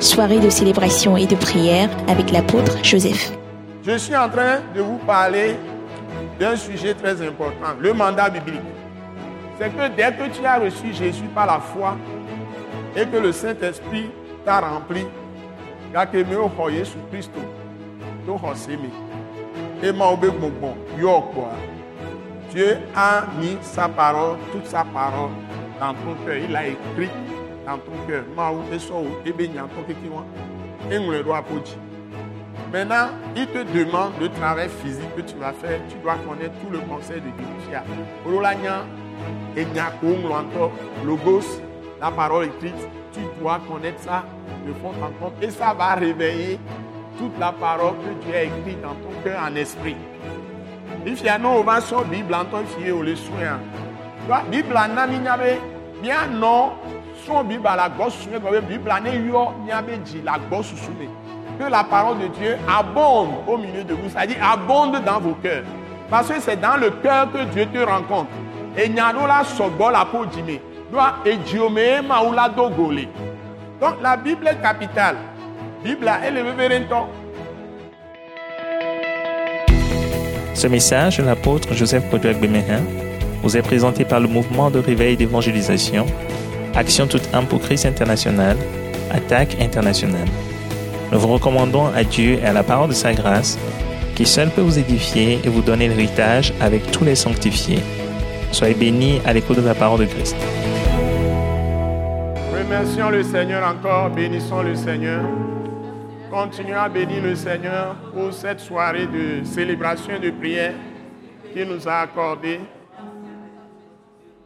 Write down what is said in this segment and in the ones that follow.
soirée de célébration et de prière avec l'apôtre Joseph. Je suis en train de vous parler d'un sujet très important, le mandat biblique. C'est que dès que tu as reçu Jésus par la foi et que le Saint-Esprit t'a rempli, Dieu a mis sa parole, toute sa parole dans ton cœur. Il a écrit dans ton cœur. Maintenant, il te demande le travail physique que tu vas faire. Tu dois connaître tout le conseil de Dieu. Logos, la parole écrite, tu dois connaître ça de fond en compte. Et ça va réveiller toute la parole que Dieu a écrite dans ton cœur en esprit. Il y a non, on va sur Bible en tant que au le soin. Bible en a bien non, Bible la Bible. Que la parole de Dieu abonde au milieu de vous, c'est-à-dire abonde dans vos cœurs. Parce que c'est dans le cœur que Dieu te rencontre. Et. Donc la Bible est capitale. Bible elle est le Ce message de l'apôtre Joseph Kodouak Bemehin vous est présenté par le mouvement de réveil d'évangélisation, Action toute âme pour Christ international, Attaque internationale. Nous vous recommandons à Dieu et à la parole de sa grâce, qui seul peut vous édifier et vous donner l'héritage avec tous les sanctifiés. Soyez bénis à l'écoute de la parole de Christ. Remercions le Seigneur encore, bénissons le Seigneur. Continuons à bénir le Seigneur pour cette soirée de célébration et de prière qu'il nous a accordée.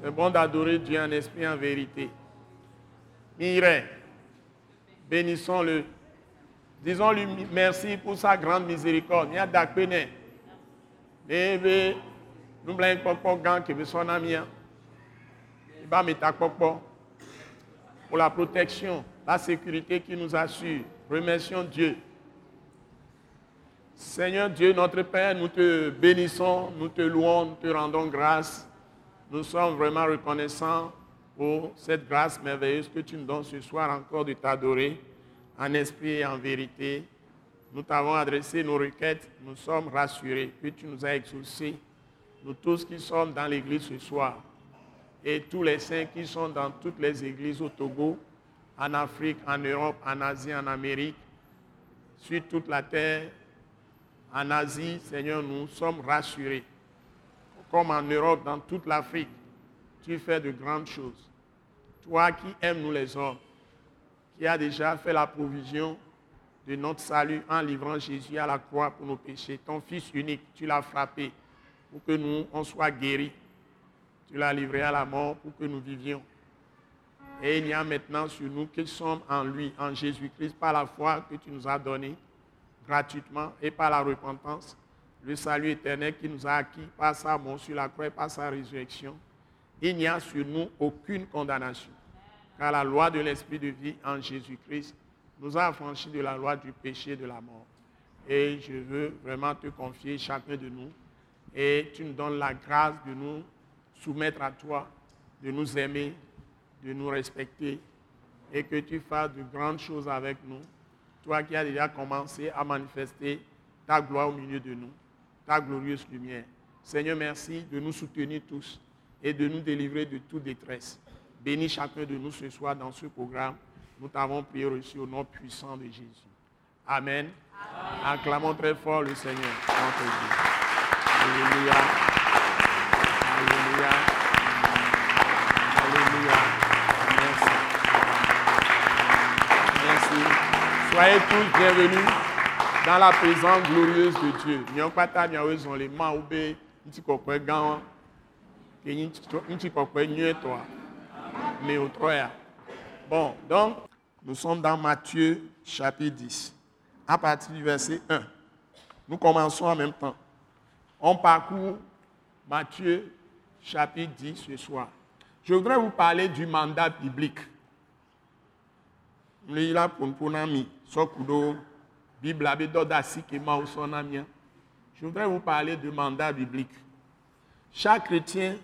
c'est bon d'adorer Dieu en esprit en vérité. Mireille, bénissons-le. Disons-lui merci pour sa grande miséricorde. Nous avons gang son ami. Il va mettre pour la protection la sécurité qui nous assure. Remercions Dieu. Seigneur Dieu, notre Père, nous te bénissons, nous te louons, nous te rendons grâce. Nous sommes vraiment reconnaissants pour cette grâce merveilleuse que tu nous donnes ce soir encore de t'adorer en esprit et en vérité. Nous t'avons adressé nos requêtes, nous sommes rassurés que tu nous as exaucés, nous tous qui sommes dans l'église ce soir, et tous les saints qui sont dans toutes les églises au Togo, en Afrique, en Europe, en Asie, en Amérique, sur toute la terre, en Asie, Seigneur, nous sommes rassurés. Comme en Europe, dans toute l'Afrique, tu fais de grandes choses. Toi qui aimes nous les hommes, qui a déjà fait la provision de notre salut en livrant Jésus à la croix pour nos péchés. Ton Fils unique, tu l'as frappé pour que nous, on soit guéris. Tu l'as livré à la mort pour que nous vivions. Et il y a maintenant sur nous qui sommes en lui, en Jésus-Christ, par la foi que tu nous as donnée gratuitement et par la repentance, le salut éternel qui nous a acquis par sa mort sur la croix et par sa résurrection. Il n'y a sur nous aucune condamnation, car la loi de l'Esprit de vie en Jésus-Christ nous a affranchis de la loi du péché et de la mort. Et je veux vraiment te confier chacun de nous, et tu nous donnes la grâce de nous soumettre à toi, de nous aimer, de nous respecter et que tu fasses de grandes choses avec nous. Toi qui as déjà commencé à manifester ta gloire au milieu de nous, ta glorieuse lumière. Seigneur, merci de nous soutenir tous et de nous délivrer de toute détresse. Bénis chacun de nous ce soir dans ce programme. Nous t'avons prié reçu au nom puissant de Jésus. Amen. Acclamons très fort le Seigneur. Alléluia. Alléluia. Alléluia. Soyez tous bienvenus dans la présence glorieuse de Dieu. Bon, donc, Nous sommes dans Matthieu chapitre 10, à partir du verset 1. Nous commençons en même temps. On parcourt Matthieu chapitre 10 ce soir. Je voudrais vous parler du mandat biblique. Je voudrais vous parler du mandat biblique. Chaque chrétien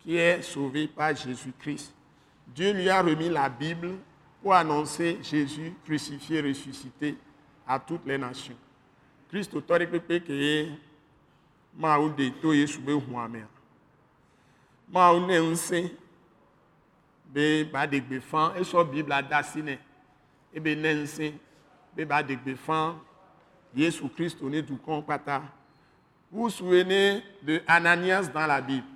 qui est sauvé par Jésus-Christ, Dieu lui a remis la Bible pour annoncer Jésus crucifié, ressuscité à toutes les nations. Christ ma ba Bible be ba de gbe fan Yesu Christ ne du kon pata. Vous vous souvenez de Ananias dans la Bible?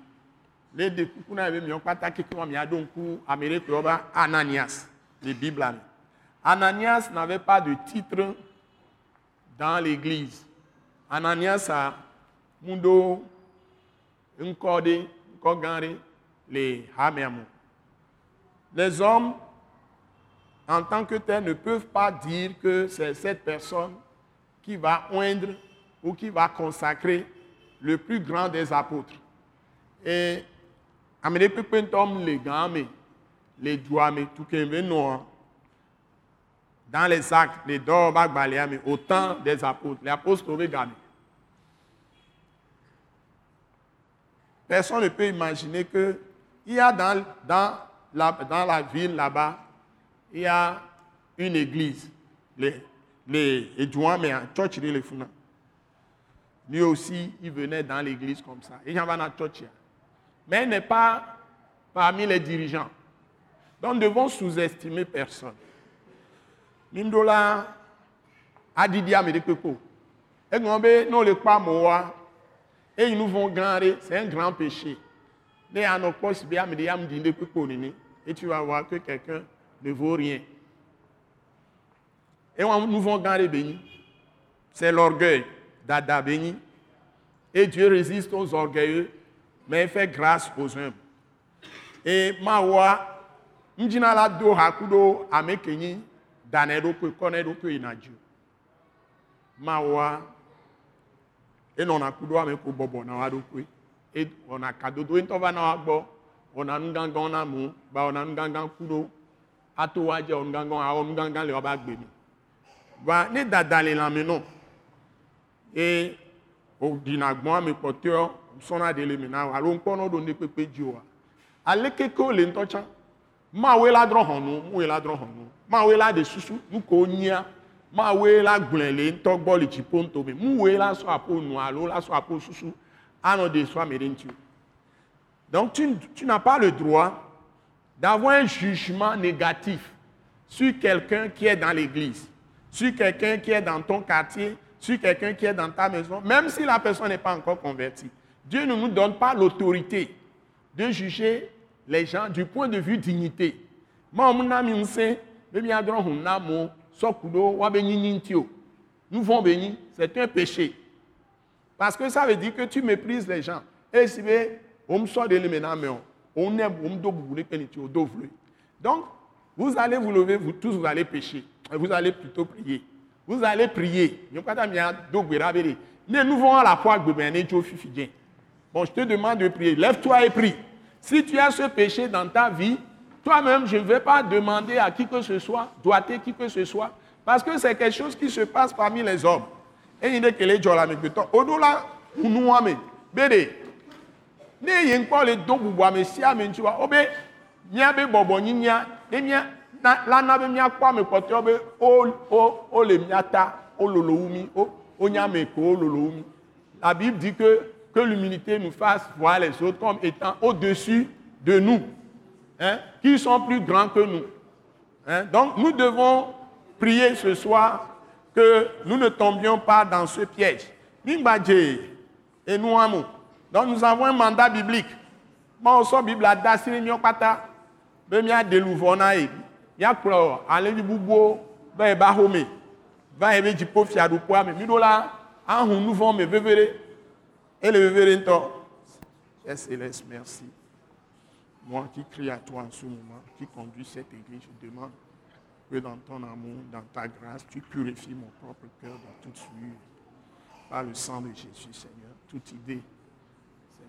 Les on avait mis en pata qui Ananias les Bibles. Ananias n'avait pas de titre dans l'église. Ananias a mundo nkode nkogare les hamemu. Les hommes, en tant que tels, ne peuvent pas dire que c'est cette personne qui va oindre ou qui va consacrer le plus grand des apôtres. Et amene pekpentom les gammes les doigts, mais tout dans les actes, les dors, mais autant des apôtres, les apôtres regardent. Personne ne peut imaginer que il y a dans la ville là-bas, il y a une église, les, les mais en church, les Lui aussi, il venait dans l'église comme ça. Il y avait dans church. Mais il n'est pas parmi les dirigeants. Donc nous devons sous-estimer personne. Nindola adidi amedekpeko. Et nous le pas moa. Et nous vont gagner, c'est un grand péché. Et tu vas voir que quelqu'un ne vaut rien. Et nous vont gagner béni. C'est l'orgueil d'Ada béni. Et Dieu résiste aux orgueilleux, mais fait grâce aux humbles. Et Mawa, njina la do hakudo amekenyi dane ɖokui kɔ ne ɖokui yina dzi mawoa enɔna ku ɖo ame ko bɔbɔ na wa ɖokui e wɔna kadodo ŋutɔ va na wa gbɔ wɔna nugãgã na mu ba wɔna nugãgã ku ɖo ato wa dze nugãgã awɔ nugãgã le wobe agbe mi. Va ne dada le lãme nɔ e wòɖina gbɔn ame kpɔtɔe sɔna de le mi na wa alo ŋkpɔnɔ ɖo ne kpekpe dzi wa aleke ke wole ŋutɔ tsã mawe la drɔ hɔnu muwe la drɔ hɔnu mawe la de susu nuko nyia mawe la gblẽ le ŋutɔ gbɔ le dziƒo ŋutome muwe la sɔ apo nu alo la sɔ apo susu anɔ de sɔ ame ɖe ŋuti o donc tu, tu n'as pas le droit d'avoir un jugement négatif sur quelqu'un qui est dans l'église sur quelqu'un qui est dans ton quartier sur quelqu'un qui est dans ta maison même si la personne n'est pas encore convertie Dieu ne nous donne pas l'autorité de juger les gens du point de vue dignité. Nous vont bénir, c'est un péché. Parce que ça veut dire que tu méprises les gens. Et si on de on aime, Donc, vous allez vous lever, vous tous, vous allez pécher. Vous allez plutôt prier. Vous allez prier. Nous à la foi, bon, je te demande de prier. Lève-toi et prie. Si tu as ce péché dans ta vie, toi-même, je ne vais pas demander à qui que ce soit, doiter qui que ce soit, parce que c'est quelque chose qui se passe parmi les hommes. Et il est que les gens là, mais au-delà, nous bédé. Ne yen kpɔ le do bubu ame sia ame ŋuti wa wobe míabe bɔbɔ nyi mía ne mía la na be míakpɔ ame kpɔtɔewo be o o o le mía ta o lolo wu mi o o nya ame ko la bible dit que que l'humilité nous fasse voir les autres comme étant au-dessus de nous, hein, qui sont plus grands que nous. Hein. Donc nous devons prier ce soir que nous ne tombions pas dans ce piège. Et nous avons. Donc nous avons un mandat biblique. Moi aussi, Bible a dasini mi okpata. Be mi adeluvo na e. Ya kplɔ ale ni bubuwo be eba home. Va ebe dziƒo fiaɖuƒea me. Mi ɖo la ahun vɔ me vevere. Et le révérend Père Céleste, merci. Moi qui crie à toi en ce moment, qui conduis cette église, je demande que dans ton amour, dans ta grâce, tu purifies mon propre cœur de toute souillure. Par le sang de Jésus, Seigneur, toute idée,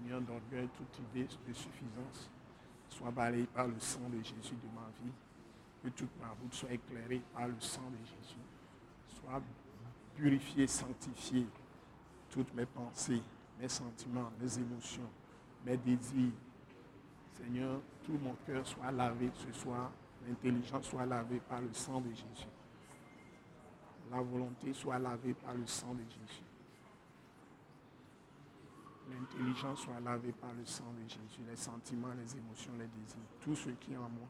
D'orgueil, toute idée de suffisance, soit balayée par le sang de Jésus de ma vie. Que toute ma route soit éclairée par le sang de Jésus. Soit purifiée, sanctifiée. Toutes mes pensées, mes sentiments, mes émotions, mes désirs. Seigneur, tout mon cœur soit lavé ce soir l'intelligence soit lavée par le sang de Jésus. La volonté soit lavée par le sang de Jésus. L'intelligence soit lavée par le sang de Jésus. Les sentiments, les émotions, les désirs, tout ce qui est en moi.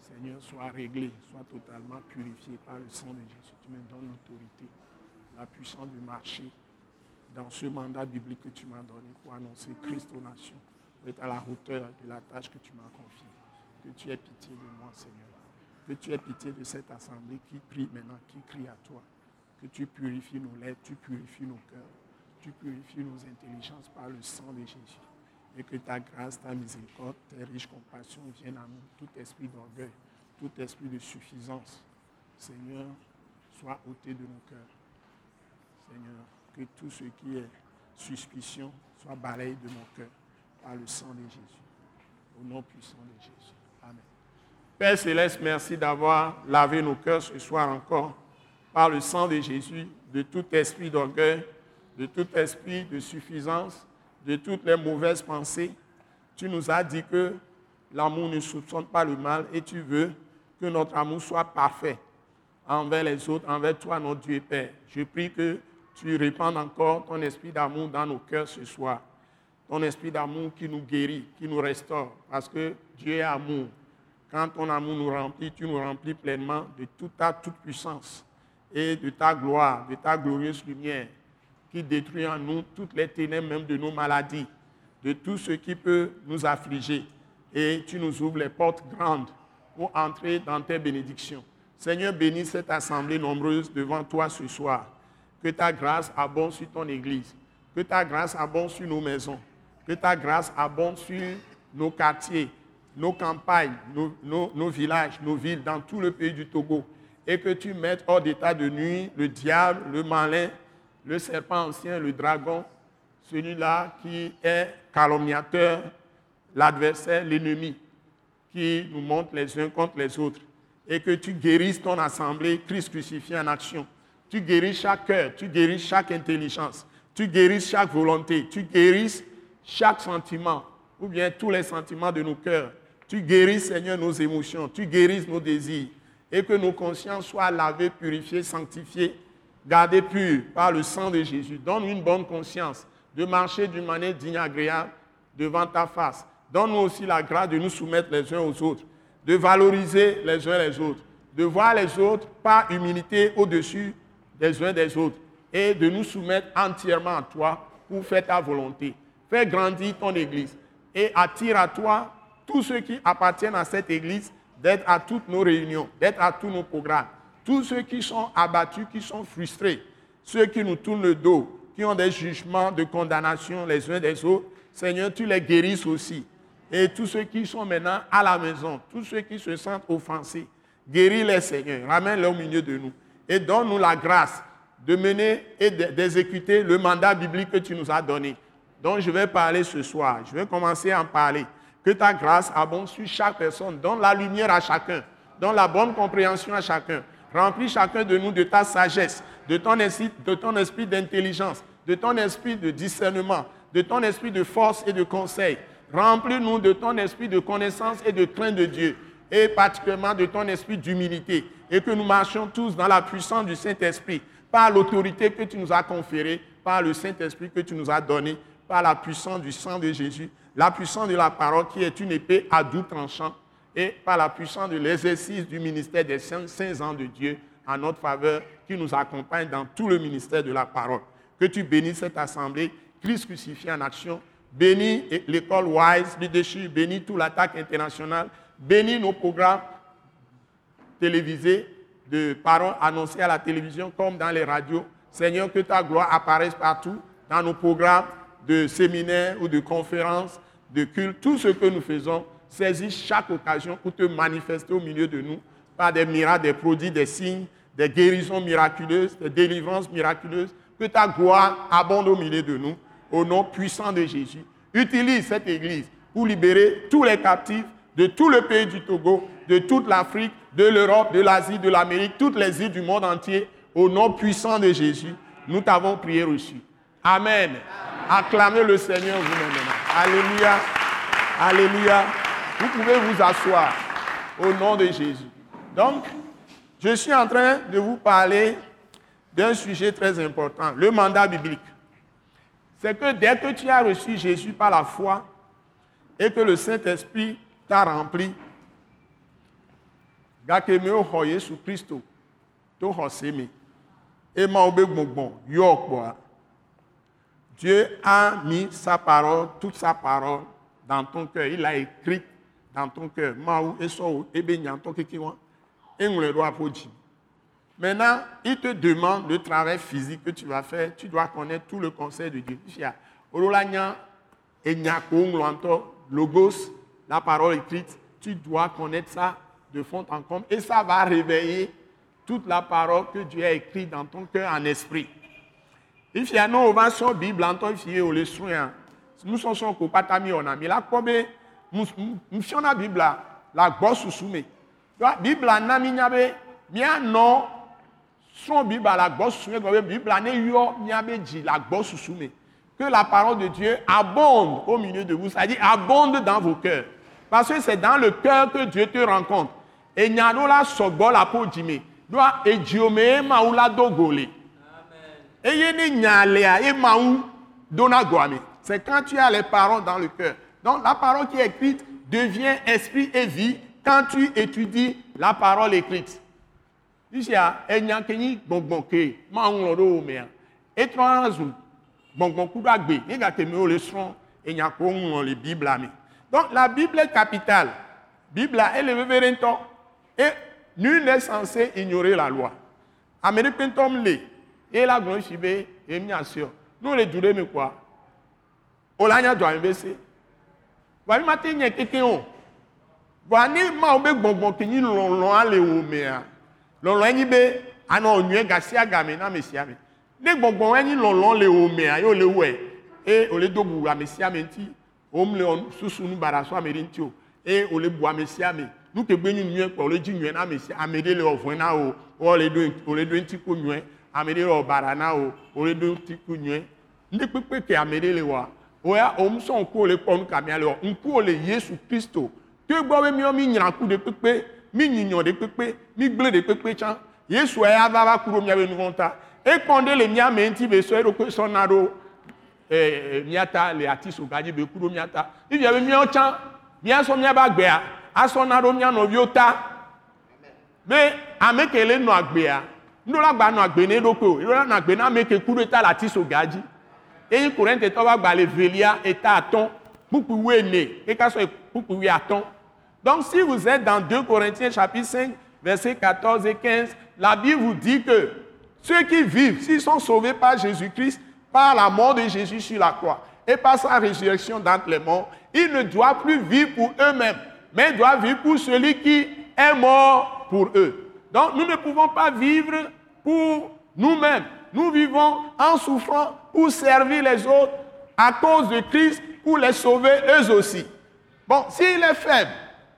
Seigneur, soit réglé, soit totalement purifié par le sang de Jésus. Tu me donnes l'autorité, la puissance de marcher dans ce mandat biblique que tu m'as donné pour annoncer Christ aux nations, pour être à la hauteur de la tâche que tu m'as confiée que tu aies pitié de moi, Seigneur. Que tu aies pitié de cette assemblée qui prie maintenant, qui crie à toi. Que tu purifies nos lèvres, tu purifies nos cœurs, tu purifies nos intelligences par le sang de Jésus. Et que ta grâce, ta miséricorde, tes riches compassions viennent à nous. Tout esprit d'orgueil, tout esprit de suffisance, Seigneur, soit ôté de nos cœurs. Seigneur, que tout ce qui est suspicion soit balayé de mon cœur par le sang de Jésus. Au nom puissant de Jésus. Père céleste, merci d'avoir lavé nos cœurs ce soir encore par le sang de Jésus, de tout esprit d'orgueil, de tout esprit de suffisance, de toutes les mauvaises pensées. Tu nous as dit que l'amour ne soupçonne pas le mal et tu veux que notre amour soit parfait envers les autres, envers toi, notre Dieu et Père. Je prie que tu répandes encore ton esprit d'amour dans nos cœurs ce soir. Ton esprit d'amour qui nous guérit, qui nous restaure, parce que Dieu est amour. Quand ton amour nous remplit, tu nous remplis pleinement de toute ta toute puissance et de ta gloire, de ta glorieuse lumière qui détruit en nous toutes les ténèbres même de nos maladies, de tout ce qui peut nous affliger. Et tu nous ouvres les portes grandes pour entrer dans tes bénédictions. Seigneur, bénis cette assemblée nombreuse devant toi ce soir. Que ta grâce abonde sur ton Église. Que ta grâce abonde sur nos maisons. Que ta grâce abonde sur nos quartiers, nos campagnes, nos, villages, nos villes, dans tout le pays du Togo, et que tu mettes hors d'état de nuit le diable, le malin, le serpent ancien, le dragon, celui-là qui est calomniateur, l'adversaire, l'ennemi, qui nous monte les uns contre les autres, et que tu guérisses ton assemblée, Christ crucifié en action. Tu guéris chaque cœur, tu guéris chaque intelligence, tu guéris chaque volonté, tu guéris chaque sentiment, ou bien tous les sentiments de nos cœurs, tu guéris, Seigneur, nos émotions, tu guéris nos désirs, et que nos consciences soient lavées, purifiées, sanctifiées, gardées pures par le sang de Jésus. Donne-nous une bonne conscience de marcher d'une manière digne, agréable devant ta face. Donne-nous aussi la grâce de nous soumettre les uns aux autres, de valoriser les uns les autres, de voir les autres par humilité au-dessus des uns des autres, et de nous soumettre entièrement à toi pour faire ta volonté. Fais grandir ton Église et attire à toi tous ceux qui appartiennent à cette Église, d'être à toutes nos réunions, d'être à tous nos programmes. Tous ceux qui sont abattus, qui sont frustrés, ceux qui nous tournent le dos, qui ont des jugements de condamnation les uns des autres, Seigneur, tu les guérisses aussi. Et tous ceux qui sont maintenant à la maison, tous ceux qui se sentent offensés, guéris-les, Seigneur, ramène-les au milieu de nous. Et donne-nous la grâce de mener et d'exécuter le mandat biblique que tu nous as donné, dont je vais parler ce soir. Je vais commencer à en parler. Que ta grâce abonde sur chaque personne. Donne la lumière à chacun. Donne la bonne compréhension à chacun. Remplis chacun de nous de ta sagesse, de ton esprit, d'intelligence, de ton esprit de discernement, de ton esprit de force et de conseil. Remplis-nous de ton esprit de connaissance et de crainte de Dieu, et particulièrement de ton esprit d'humilité, et que nous marchions tous dans la puissance du Saint-Esprit, par l'autorité que tu nous as conférée, par le Saint-Esprit que tu nous as donné, par la puissance du sang de Jésus, la puissance de la parole qui est une épée à doux tranchant et par la puissance de l'exercice du ministère des saints, ans de Dieu en notre faveur qui nous accompagne dans tout le ministère de la parole. Que tu bénisses cette assemblée, Christ crucifié en action, bénis l'école Wise Leadership, bénis toute l'attaque internationale, bénis nos programmes télévisés de paroles annoncées à la télévision comme dans les radios. Seigneur, que ta gloire apparaisse partout dans nos programmes de séminaires ou de conférences, de culte, tout ce que nous faisons, saisis chaque occasion pour te manifester au milieu de nous par des miracles, des produits, des signes, des guérisons miraculeuses, des délivrances miraculeuses. Que ta gloire abonde au milieu de nous, au nom puissant de Jésus. Utilise cette église pour libérer tous les captifs de tout le pays du Togo, de toute l'Afrique, de l'Europe, de l'Asie, de l'Amérique, toutes les îles du monde entier, au nom puissant de Jésus. Nous t'avons prié reçu. Amen. Acclamez le Seigneur vous-même. Alléluia. Alléluia. Vous pouvez vous asseoir au nom de Jésus. Donc, je suis en train de vous parler d'un sujet très important, le mandat biblique. C'est que dès que tu as reçu Jésus par la foi et que le Saint-Esprit t'a rempli, kpɔa Dieu a mis sa parole, toute sa parole dans ton cœur. Il l'a écrit dans ton cœur. Maou eso ebe nyanto kiki wa eŋlɔe ɖo aƒo dzi. Maintenant, il te demande le travail physique que tu vas faire. Tu dois connaître tout le conseil de Dieu. Fia, olola nya enya ko ŋlɔ ŋutɔ, logos, la parole écrite. Tu dois connaître ça de fond en comble et ça va réveiller toute la parole que Dieu a écrite dans ton cœur en esprit. Il fia no va sɔ Bible ŋutɔ fie o le srɔ̃a. Nusɔsrɔ̃ ko kpata mi wɔna mi la kpɔ be nufiɔna Biblia la gbɔ susu me. Donc, Biblia na mi nya be mianɔ srɔ̃ Biblia la gbɔ susu me gɔme Biblia ne yɔ miabe dzi susu me. Que la parole de Dieu abonde au milieu de vous, c'est-à-dire abonde dans vos cœurs. Parce que c'est dans le cœur que Dieu te rencontre. Et nyano la sɔgbɔ la po dzi me. Doa edziome mawu la do go le. Eye ne nya lea ye mawu dona goa me. C'est quand tu as les paroles dans le cœur. Donc la parole qui est écrite devient esprit et vie quand tu étudies la parole écrite. Le le. Donc la Bible est capitale. Biblia elle est ɖe ŋutɔ. Et nul n'est censé ignorer la loi. Américain le ye la gblɔ si be ye mia se o. Nu le du ɖe me kɔa o la nya dzɔ anyi be se. Wa mi ma te nye keke o. Wa ne ma wo be gbɔngbɔn kenyi lɔlɔa le wo mea. Lɔlɔ enyi be anɔ nyuie gasia game na ame sia me. Ne gbɔngbɔn enyi lɔlɔ le wo mea ye o le wɔe eye o le do bubu ame sia me ŋuti o mu le susu nu bara so ame ɖe ŋuti o eye o le bu ame sia me nu ke gbe nyi nyuie kpɔ o le dzi nyuie na ame sia ame ɖe le ɔvɔe na o o le do o le do ŋuti ko nyuie ame ɖe le ɔbara na o o le do ŋuti ko nyuie ne kpekpe ke ame ɖe le wɔa o ya o musɔ ŋku o le kpɔ nu kamia le wɔ ŋku o le Yesu Kristo. To gbɔ be miɔ mi nyra ku de kpekpe mi nyinyɔ de kpekpe mi gble de kpekpe tsã Yesu ya va va ku ɖo miabe nu vɔ ta. Ekpɔn ɖe le mia me ŋuti be sɔ eɖokpe sɔna ɖo ɛɛ miata le ati so gadzi be ku ɖo miata ifia be miawo tsã miasɔ miabe agbea asɔna ɖo mia nɔviwo ta. Be ame ke le nɔ agbea nuɖola gba nɔ agbe ne eɖokpe o. Eɖola nɔ agbe na ame ke ku ɖo ta le ati so gadzi eye Korinthetɔ ƒe agbalẽ velia eta atɔ̃ kpukpu wuiene eka sɔ kpukpu wuiatɔ̃ donc si vous êtes dans 2 Corinthiens chapitre 5 versets 14 et 15 la Bible vous dit que ceux qui vivent s'ils sont sauvés par Jésus-Christ par la mort de Jésus sur la croix et par sa résurrection d'entre les morts ils ne doivent plus vivre pour eux-mêmes mais doivent vivre pour celui qui est mort pour eux. Donc nous ne pouvons pas vivre pour nous-mêmes. Nous vivons en souffrant pour servir les autres à cause de Christ, pour les sauver eux aussi. Bon, s'il est faible,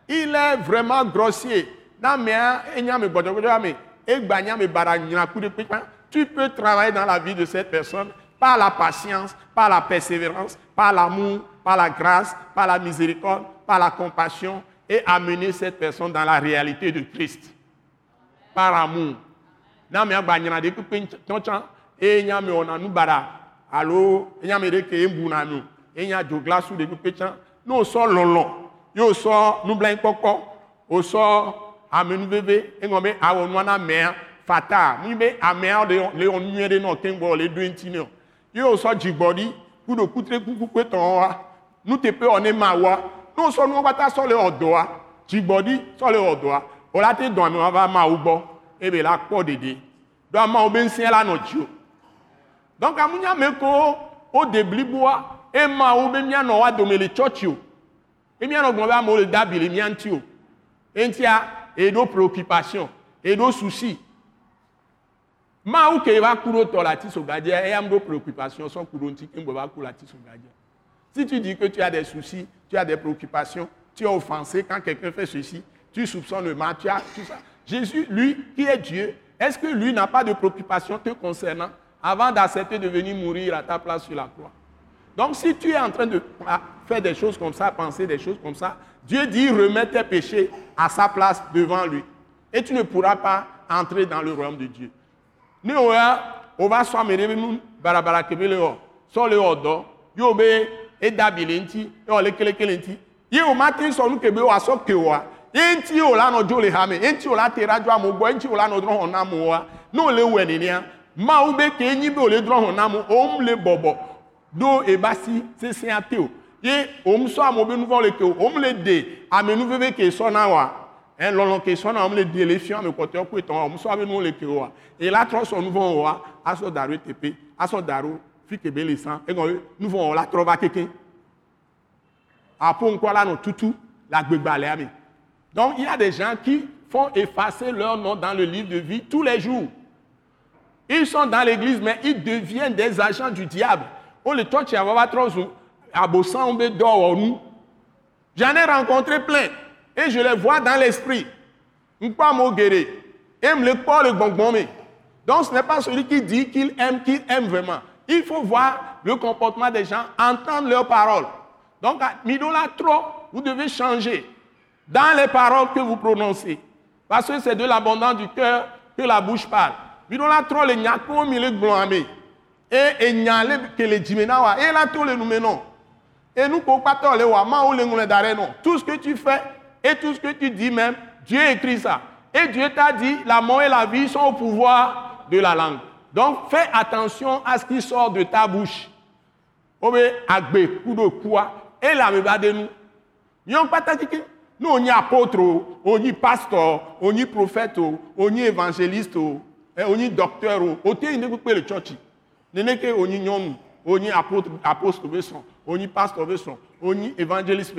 il est vraiment grossier. Tu peux travailler dans la vie de cette personne par la patience, par la persévérance, par l'amour, par la grâce, par la miséricorde, par la compassion et amener cette personne dans la réalité de Christ. Par amour. Na me agba nyina de kpekpe tɔntɔn eye nya me wɔna nu bara alo enya me ɖe ke ebu na nu enya dzoglasu de kpekpe tsã ne wòsɔ lɔlɔ ye wòsɔ nublanuikpɔkpɔ wòsɔ amenuveve eŋɔ be awɔ nua na amea fata. Mu be amea le le wɔ nu nyuie ɖe nɔ keŋ gbɔ le do eŋuti ne o. Ye wòsɔ dzigbɔɖi kuɖo kutre kuku tɔn wa nuteƒe wɔ ne ma wa. Ne wòsɔ nuwo katã sɔ le wɔ dɔa dzigbɔɖi sɔ le wɔ dɔa o la te dɔn ame wa va ma wo gbɔ ebe la kpɔ ɖeɖe do amawo be ŋusẽ la nɔ dzi o donc amunya me ko wo de bliboa ema wo be mianɔ wa dome le tsɔtsi o be mianɔ gbɔn be amewo le dabi le mia ŋuti o eŋutia et nos préoccupations et nos soucis. Ma ou ke va kuro to la ti sogadia et am nos préoccupations sont kuro nti ke va kuro la ti sogadia. Si tu dis que tu as des soucis, tu as des préoccupations, tu es offensé quand quelqu'un fait ceci, tu soupçonnes le mal, tu as tout ça. Jésus, lui, qui est Dieu, est-ce que lui n'a pas de préoccupation te concernant avant d'accepter de venir mourir à ta place sur la croix. Donc si tu es en train de faire des choses comme ça, penser des choses comme ça, Dieu dit remets tes péchés à sa place devant lui. Et tu ne pourras pas entrer dans le royaume de Dieu. Nous, on va ni nia. Ma u be ke nyi be o le dro hon na mo, o m le bobo. Do e basi se se ate o. Ye o m so amobe nu vo le ke o, le de, ame nu veve ke so na wa. Un lɔlɔ ke sɔnna ɔmu le di le fiã me kɔtɔ ko etɔn ɔmu sɔ abe le ke wa et la trɔ sɔ nuvɔ wa asɔ da ɖo teƒe asɔ da ɖo fi kebe le san egɔn nuvɔ la trɔ va keke apo ŋkɔ la nɔ tutu le agbegbalẽa me donc il y a des gens qui font effacer leur nom dans le livre de vie tous les jours ils sont dans l'église mais ils deviennent des agents du diable o le tɔ tsi va trɔ zu abosan be dɔ wɔ nu j'en ai rencontré plein et je les vois dans l'esprit. Donc ce n'est pas celui qui dit qu'il aime, qu'il aime vraiment. Il faut voir le comportement des gens, entendre leurs paroles. Donc, trop, vous devez changer dans les paroles que vous prononcez. Parce que c'est de l'abondance du cœur que la bouche parle. Nyako, mille glomame. Et et nyale que les jimenawa. Et là, tous les nous Et nous, pour pas les wama ou les non. Tout ce que tu fais, et tout ce que tu dis même, Dieu écrit ça. Et Dieu t'a dit, la mort et la vie sont au pouvoir de la langue. Donc fais attention à ce qui sort de ta bouche. Obe agbe, coup de quoi, et la me va de. Nous pas nous on y apôtre, on y pasteur, on y prophète, on y évangéliste, y docteur, on y le church. Nene que on y nyon, on y apôtre, apôtre on y pasteur on y évangéliste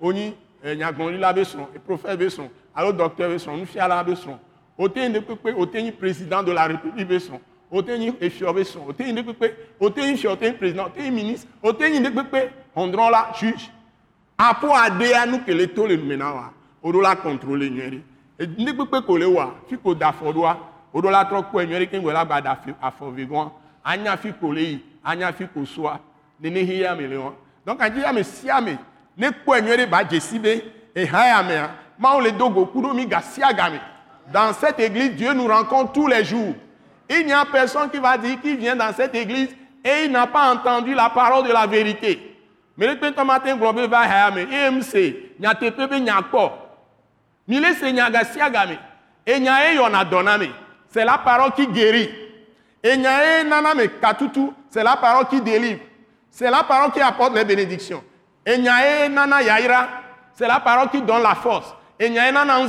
on y nyagbɔnlila bɛ sɔn prophète bɛ sɔn alo bɛ sɔn nufiala bɛ sɔn o tɛ yen de kpekpe o tɛ yen président de la république bɛ sɔn o tɛ yen efiɔ bɛ sɔn o tɛ yen de kpekpe o tɛ yen fiɔ o tɛ yen président o tɛ yen ministre o tɛ yen de kpekpe hɔndrɔn la juge. Apo adea nu kele to le numena wa. O do la contrôler nyuie de ne kpekpe ko le wa fi ko da wa o do la trɔ kpɔe de keŋgbe la gba da afɔ vegɔn anya fi ko le yi anya fi ko soa nene hi ya me le wɔn donc adi ya me sia me ne kpɔe ɖe ba dzesi be eha ya mea mawu le do goku ɖo mi gasia game dans cette église Dieu nous rencontre tous les jours. Il n'y a personne qui va dire qu'il vient dans cette église et il n'a pas entendu la parole de la vérité. Mais le pɛntɔ ma te gblɔ be va ha ya me. Se nyateƒe be nyakpɔ mi le se nya gasia game enya ye yɔna dɔ na me c'est la parole qui guérit enya ye nana me katutu c'est la parole qui délivre c'est la parole qui apporte les bénédictions Enyae nana yaira, c'est la parole qui donne la force. Enyae nana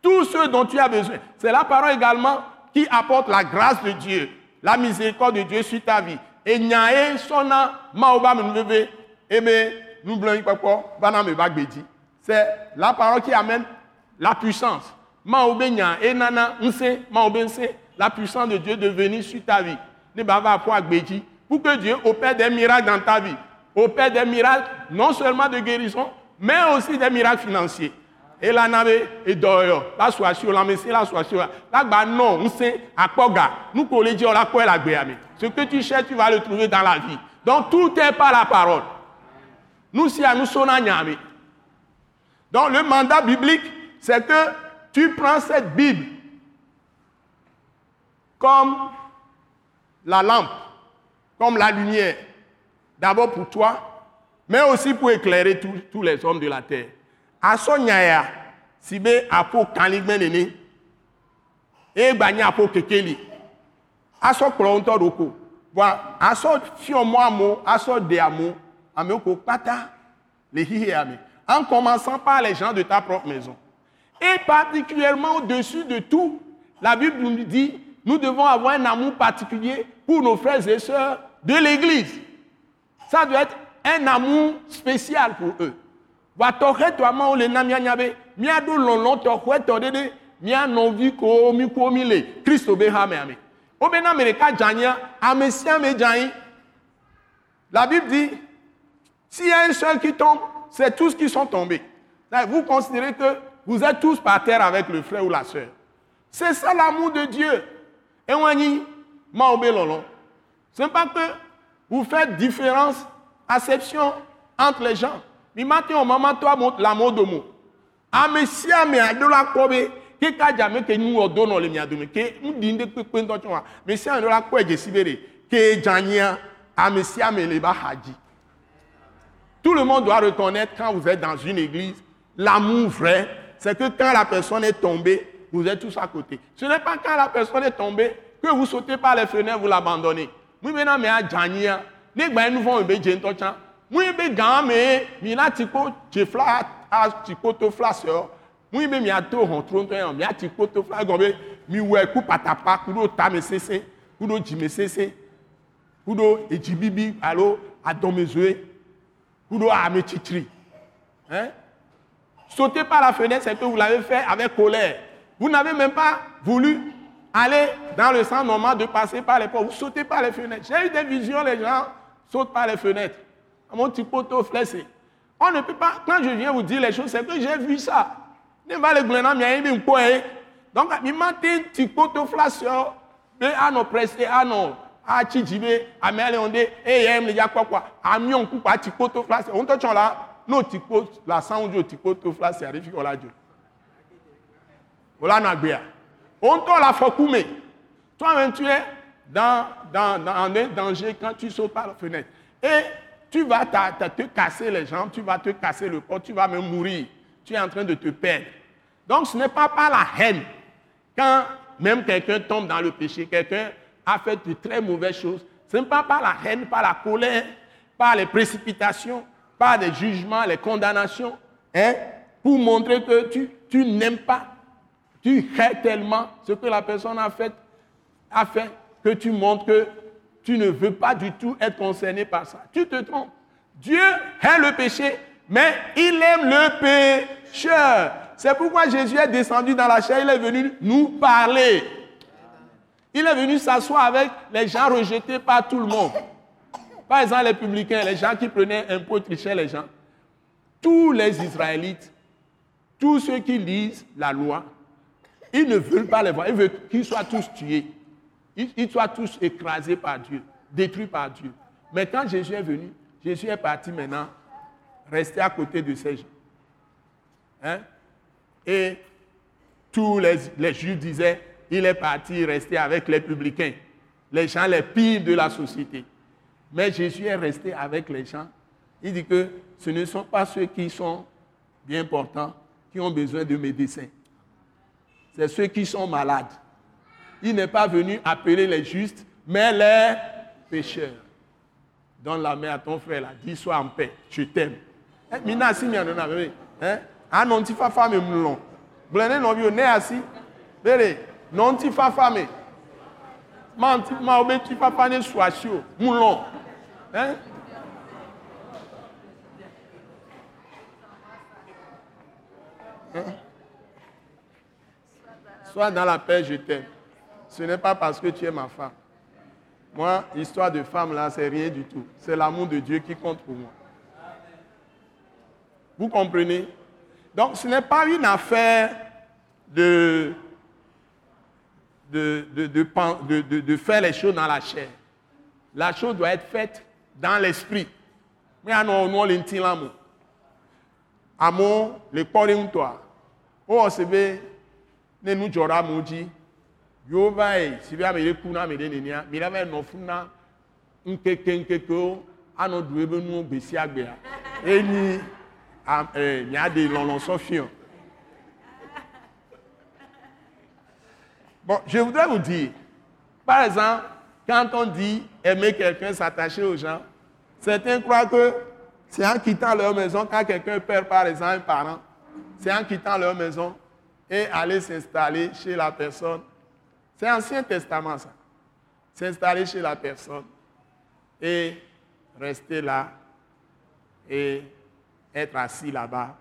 tout ce dont tu as besoin. C'est la parole également qui apporte la grâce de Dieu, la miséricorde de Dieu sur ta vie. Enyae sona maoba menveve, eme nous bagbedi. C'est la parole qui amène la puissance. Maobenya et nana nse, maobense, la puissance de Dieu de venir sur ta vie. Ne bava pour que Dieu opère des miracles dans ta vie opère des miracles, non seulement de guérison, mais aussi des miracles financiers. Et là, et d'ailleurs, la sur la messe, la soit sur la bah non, on sait, à Koga, nous dire la quoi la Ce que tu cherches, tu vas le trouver dans la vie. Donc tout est par la parole. Nous, si à nous sommes Donc le mandat biblique, c'est que tu prends cette Bible comme la lampe, comme la lumière. D'abord pour toi, mais aussi pour éclairer tous les hommes de la terre. Aso nyaya, sibe apo kanligben nene, e gbanya apo kekeli. Aso kplɔ roko. Voilà, aso fiɔmɔ amo, aso de amo, ame ko pata le hihe. En commençant par les gens de ta propre maison. Et particulièrement au-dessus de tout, la Bible nous dit, nous devons avoir un amour particulier pour nos frères et sœurs de l'Église. Ça doit être un amour spécial pour eux. la bible dit s'il y a un seul qui tombe c'est tous qui sont tombés vous considérez que vous êtes tous par terre avec le frère ou la sœur. C'est ça l'amour de Dieu. Ewanyi mawo be lɔlɔ c'est pas que vous faites différence acception entre les gens. Mi ma te o mama to la mo do mo ame sia ame aɖo la kpɔ be ke ka dzame ke nu wɔ do nɔ le mia dome ke nu ɖi ŋɖe kpekpe ŋutɔ tsɔ wa ame sia ame aɖo la kpɔe dzesi be ɖe ke dzanyia ame sia ame le ba xa dzi tout le monde doit reconnaître quand vous êtes dans une église l'amour vrai c'est que quand la personne est tombée vous êtes tous à côté. Ce n'est pas quand la personne est tombée que vous sautez par les fenêtres vous l'abandonnez. Mu bena me adzanyia ne gba nu vɔ be dze ŋutɔ tsã mu be gã me mi na tikpo dze fla a tikpo to fla sɔ mu be miato hɔn tro ŋutɔ yɛ mia tikpo to fla gɔn be mi wɔ ku patapa ku ɖo tame sese ku ɖo dzime sese ku ɖo edzi bibi alo adɔmezoe ku ɖo ame tsitri hein? Sauter par la fenêtre c'est que vous l'avez fait avec colère vous n'avez même pas voulu aller dans le sens normal de passer par les portes. Vous sautez par les fenêtres. J'ai eu des visions, les gens sautent par les fenêtres. Mon petit poteau flessé. On ne peut pas, quand je viens vous dire les choses, c'est que j'ai vu ça. Point. Donc, il m'a dit un petit poteau flasheur, mais à nos pressés, à nos, à Tchidjibé, à Méléondé, et il y a quoi quoi, à Mion, à flasheur. On te tient là, poteaux, la sang du petit poteau flasheur, il faut la Dieu. Voilà, Nagbea. On t'a la fokume. Toi-même, tu es dans, dans, dans, un danger quand tu sautes par la fenêtre. Et tu vas te casser les jambes, tu vas te casser le corps, tu vas même mourir. Tu es en train de te perdre. Donc ce n'est pas par la haine. Quand même quelqu'un tombe dans le péché, quelqu'un a fait de très mauvaises choses, ce n'est pas par la haine, par la colère, par les précipitations, par les jugements, les condamnations, hein, pour montrer que tu, tu n'aimes pas tu hais tellement ce que la personne a fait, a fait que tu montres que tu ne veux pas du tout être concerné par ça. Tu te trompes. Dieu hait le péché, mais il aime le pécheur. C'est pourquoi Jésus est descendu dans la chair, il est venu nous parler. Il est venu s'asseoir avec les gens rejetés par tout le monde. Par exemple, les publicains, les gens qui prenaient peu tricher les gens. Tous les Israélites, tous ceux qui lisent la loi, ils ne veulent pas les voir. Ils veulent qu'ils soient tous tués. Ils, soient tous écrasés par Dieu, détruits par Dieu. Mais quand Jésus est venu, Jésus est parti maintenant rester à côté de ces gens. Hein? Et tous les, les Juifs disaient, il est parti rester avec les publicains, les gens les pires de la société. Mais Jésus est resté avec les gens. Il dit que ce ne sont pas ceux qui sont bien portants, qui ont besoin de médecins c'est ceux qui sont malades. Il n'est pas venu appeler les justes, mais les pécheurs. Donne la main à ton frère là, dis sois en paix, je t'aime. Eh, mina si mi anona bebe. Hein? Ah non ti fa fame mlon. Blene non fame. Man ti ma obe ti fa fane swasio mlon. Hein? Hein? Sois dans la paix, je t'aime. Ce n'est pas parce que tu es ma femme. Moi, histoire de femme, là, c'est rien du tout. C'est l'amour de Dieu qui compte pour moi. Vous comprenez? Donc, ce n'est pas une affaire de, de, de, de, faire les choses dans la chair. La chose doit être faite dans l'esprit. Mais non, non, l'amour. Amour, le corps de toi. Oh, c'est bien ne nu dzɔra mo dzi yewo va yi si be ame ɖe ku na ame ɖe nenia mi la va nɔ fu na ŋkeke ŋkekewo anɔ du ebe nuwo gbe sia gbea enyi eh, lɔlɔsɔfiɔ. Bon, je voudrais vous dire, par exemple, quand on dit aimer quelqu'un, s'attacher aux gens, certains croient que c'est en quittant leur maison, quand quelqu'un perd par exemple un parent, c'est en quittant leur maison et aller s'installer chez la personne. C'est Ancien Testament ça. S'installer chez la personne et rester là et être assis là-bas,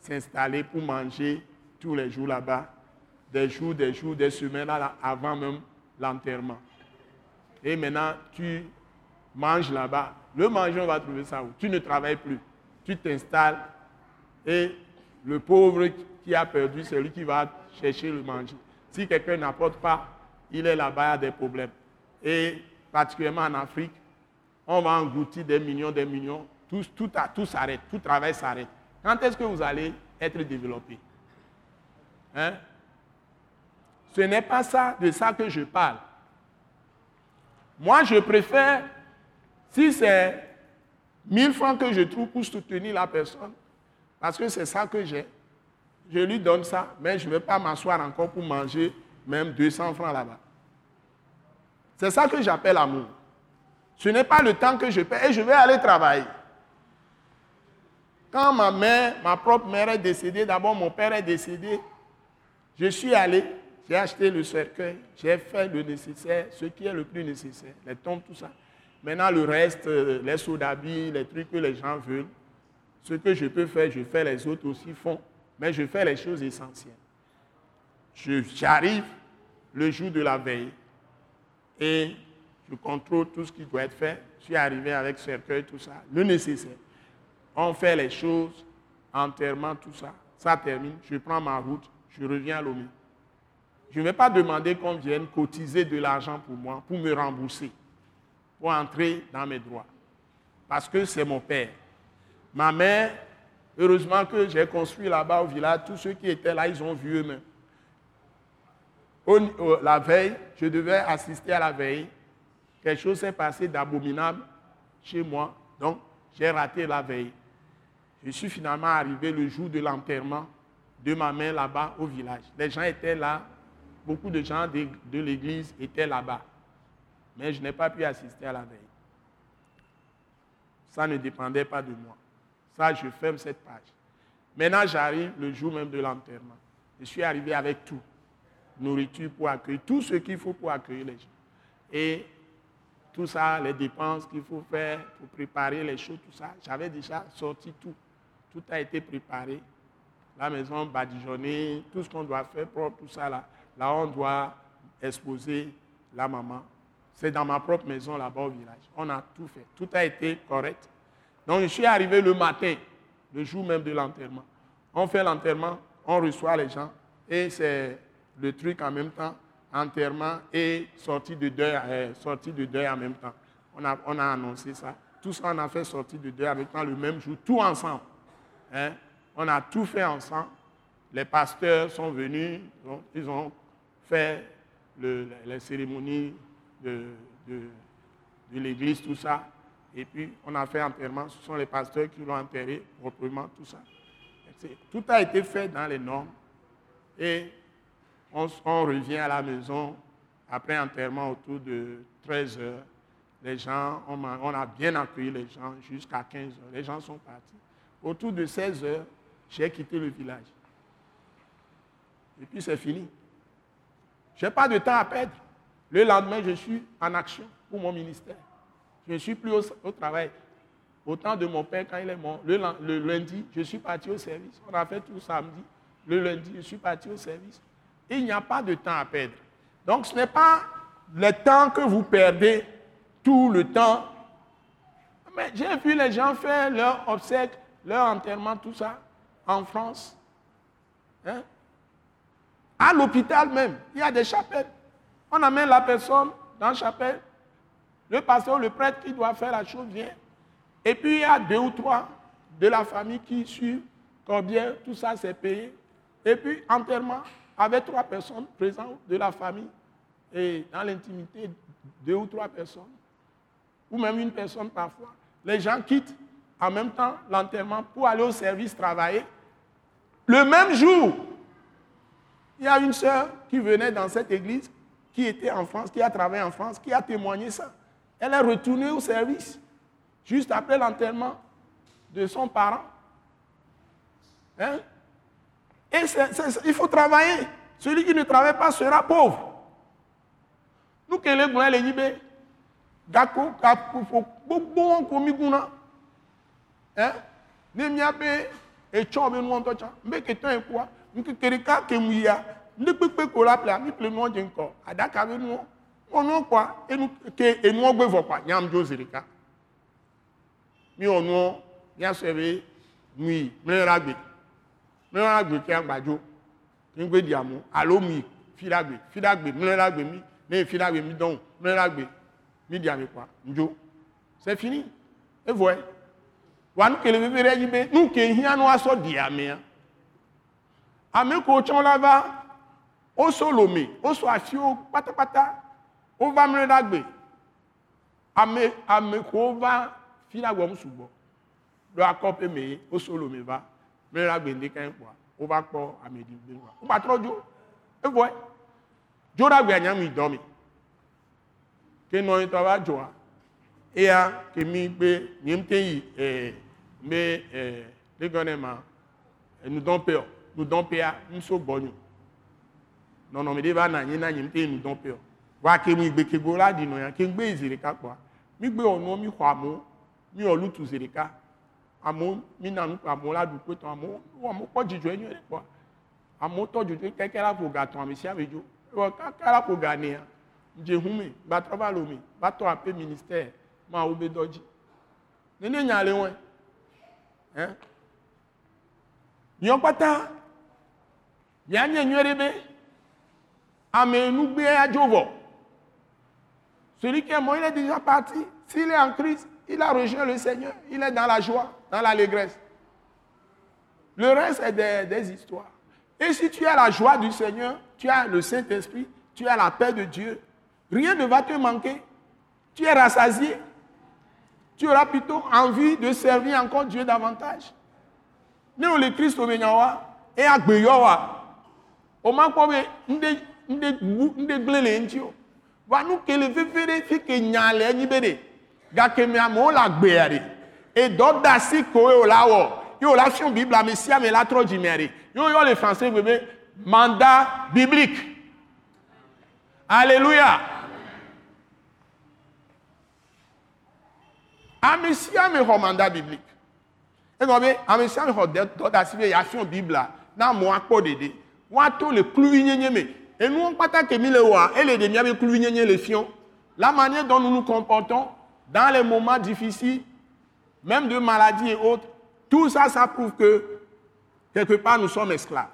s'installer pour manger tous les jours là-bas, des jours, des jours, des semaines avant même l'enterrement. Et maintenant, tu manges là-bas. Le manger, on va trouver ça où? Tu ne travailles plus. Tu t'installes et le pauvre qui a perdu, c'est lui qui va chercher le manger. Si quelqu'un n'apporte pas, il est là-bas, il a des problèmes. Et particulièrement en Afrique, on va engloutir des millions, des millions. Tout, tout, tout s'arrête, tout travail s'arrête. Quand est-ce que vous allez être développé? Hein? Ce n'est pas ça, de ça que je parle. Moi, je préfère, si c'est 1000 francs que je trouve pour soutenir la personne, parce que c'est ça que j'ai, je lui donne ça, mais je ne vais pas m'asseoir encore pour manger même 200 francs là-bas. C'est ça que j'appelle amour. Ce n'est pas le temps que je perds et je vais aller travailler. Quand ma mère, ma propre mère est décédée, d'abord mon père est décédé, je suis allé, j'ai acheté le cercueil, j'ai fait le nécessaire, ce qui est le plus nécessaire, les tombes, tout ça. Maintenant, le reste, euh, les seaux les trucs que les gens veulent, ce que je peux faire, je fais, les autres aussi font, mais je fais les choses essentielles. J'arrive le jour de la veille et je contrôle tout ce qui doit être fait. Je suis arrivé avec cercueil, tout ça, le nécessaire. On fait les choses, enterrement, tout ça. Ça termine, je prends ma route, je reviens à Lomé. Je ne vais pas demander qu'on vienne cotiser de l'argent pour moi, pour me rembourser, pour entrer dans mes droits. Parce que c'est mon père. Ma mère, heureusement que j'ai construit là-bas au village, tous ceux qui étaient là, ils ont vu eux-mêmes. La veille, je devais assister à la veille. Quelque chose s'est passé d'abominable chez moi, donc j'ai raté la veille. Je suis finalement arrivé le jour de l'enterrement de ma mère là-bas au village. Les gens étaient là, beaucoup de gens de, l'église étaient là-bas. Mais je n'ai pas pu assister à la veille. Ça ne dépendait pas de moi. Ça, je ferme cette page. Maintenant, j'arrive le jour même de l'enterrement. Je suis arrivé avec tout. Nourriture pour accueillir, tout ce qu'il faut pour accueillir les gens. Et tout ça, les dépenses qu'il faut faire pour préparer les choses, tout ça, j'avais déjà sorti tout. Tout a été préparé. La maison badigeonnée, tout ce qu'on doit faire propre, tout ça là. Là, on doit exposer la maman. C'est dans ma propre maison là-bas au village. On a tout fait. Tout a été correct. Donc, je suis arrivé le matin, le jour même de l'enterrement. On fait l'enterrement, on reçoit les gens et c'est le truc en même temps, enterrement et sortie de deuil, euh, sortie de deuil en même temps. On a, on a annoncé ça. Tout ça, on a fait sortie de deuil même temps le même jour, tout ensemble. Hein. On a tout fait ensemble. Les pasteurs sont venus, ils ont fait les cérémonies de, de, de l'église, tout ça. Et puis, on a fait enterrement. Ce sont les pasteurs qui l'ont enterré proprement, tout ça. Tout a été fait dans les normes. Et on, revient à la maison après enterrement autour de 13 heures. Les gens, on a, on a bien accueilli les gens jusqu'à 15 heures. Les gens sont partis. Autour de 16 heures, j'ai quitté le village. Et puis c'est fini. Je n'ai pas de temps à perdre. Le lendemain, je suis en action pour mon ministère. Je ne suis plus au, travail. Au temps de mon père, quand il est mort, le, lundi, je suis parti au service. On a fait tout samedi. Le lundi, je suis parti au service. il n'y a pas de temps à perdre. Donc ce n'est pas le temps que vous perdez tout le temps. Mais j'ai vu les gens faire leur obsèque, leur enterrement, tout ça, en France. Hein? À l'hôpital même, il y a des chapelles. On amène la personne dans la chapelle, le pasteur, le prêtre qui doit faire la chose vient. Et puis il y a deux ou trois de la famille qui suivent combien tout ça s'est payé. Et puis enterrement avec trois personnes présentes de la famille et dans l'intimité, deux ou trois personnes, ou même une personne parfois. Les gens quittent en même temps l'enterrement pour aller au service travailler. Le même jour, il y a une sœur qui venait dans cette église, qui était en France, qui a travaillé en France, qui a témoigné ça. Elle est retournée au service, juste après l'enterrement de son parent. Hein? Et il faut travailler. Celui qui ne travaille pas sera pauvre. Nous, que hein? ne míabe etsɔ be nuɔ ŋutɔ tsã mbe ketɔ yi kua ŋkeke ɖeka ke mu yia ne kpekpe ko la ƒlea mi ƒle nuɔ dze ŋkɔ aɖaka be nuɔ wɔ nuɔ kua enu ke enuɔ gbe vɔ kua nyam dzo zi ɖeka mi wɔ nuɔ míasɔe be nui mlɛ la gbe mlɛ la gbe ke agbadzo ke ŋgbe di amewo alo mui fi la gbe fi la gbe mlɛ la gbe mi ne fi la gbe mi dɔn o mlɛ la gbe mi di ame kua ŋdzo c'est fini evɔe wa nu kele veve ɖe dzi be nu ke hiã nu asɔ di amea ame kewo tsɔ la va woso lome woso afiwo kpatakpata wova mlɛ la gbe ame ame kewo va fi la gbɔ musugbɔ ɖo akɔƒe me ye woso lome va mlɛ la gbe ŋdeka yi kpoa wova kpɔ ameɖi be wa. Wogba trɔ dzo evɔe dzo ɖa gbea nyamu yi dɔ me ke nɔ yi tɔ va dzoa eya ke mi gbe nye ŋute yi ɛɛ mbe ɛɛ legɔ ne ma nudɔnpe o nudɔnpea nso gbɔnyo nɔnɔme ɖe va na anyi na nye ŋute yi nudɔnpe o. Wa ke mu igbe kego la di nɔ ya ke ŋgbe yi zi ɖeka kpɔa mi gbe wɔ nuwo mi xɔ amewo mi wɔ lutu zi ɖeka amewo mi na nu amewo la ɖu kpetɔ amewo wɔ amewo kpɔ dzidzɔe nyuie ɖe kpɔa amewo tɔ dzodzo kɛkɛ la ƒo ga tɔn ame dzo ewɔ kaka la ƒo ga nea dze hu me va lo me va tɔ aƒe ministère ma wo be dɔ dzi nene nya le wɔe ɛ nyɔ kpata ame nugbe adzo vɔ celui qui est mort il est déjà parti. S'il est en Christ il a rejoint le Seigneur. Il est dans la joie dans l'allégresse. Le reste c'est des, histoires. Et si tu as la joie du Seigneur tu as le Saint-Esprit tu as la paix de Dieu rien ne va te manquer. Tu es rassasié. Tu auras plutôt envie de servir encore Dieu davantage. O le Kristo me nya wa, e agbe yɔ wa, o ma kpɔ be ŋde ŋde wu ŋde gble le ŋuti o. Wa nu ke le fefe fi ke nya le enyi be ɖe, gake me amewo le agbea. Edɔ da si koe o la wɔ, ye o la fiɔ Biblia ame sia ame la. Ye français gbe be mandat biblique. Alléluia. ame sia ame xɔ biblique egɔme be ame sia ame xɔ dɔ da be biblia na woato le kluvi nyenye me enuwo kpata ke mi le wɔa ele ɖe miabe kluvi nyenye le fiɔ la manière dont nous nous comportons dans les moments difficiles même de maladie et autres tout ça ça prouve que quelque part nous sommes esclaves.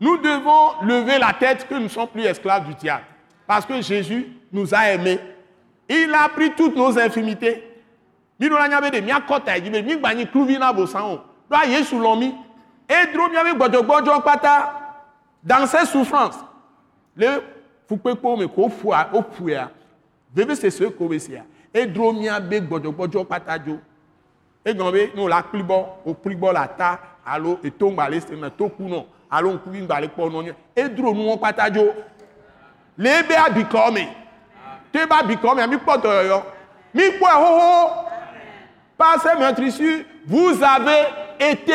Nous devons lever la tête que nous ne sommes plus esclaves du diable. Parce que Jésus nous a aimés. Il a pris toutes nos infimités. Mi ɖo la ta mi na o. A mi. Edro míabe gbɔdzɔgbɔdzɔ kpata dans ses souffrances. Le fukpekpewo me ko ƒua woƒua veve sese ko be sia. Edro. Egɔme be ne wòle akpli gbɔ, wòkpli gbɔ le ata alo eto seme to ku alo ŋkuvi ŋgba le kpɔ nɔ. Edro kpata dzo. Le ebe abikɔ ba bi kɔ mea mi mi kpɔe xoxo par ces meurtrissures vous avez été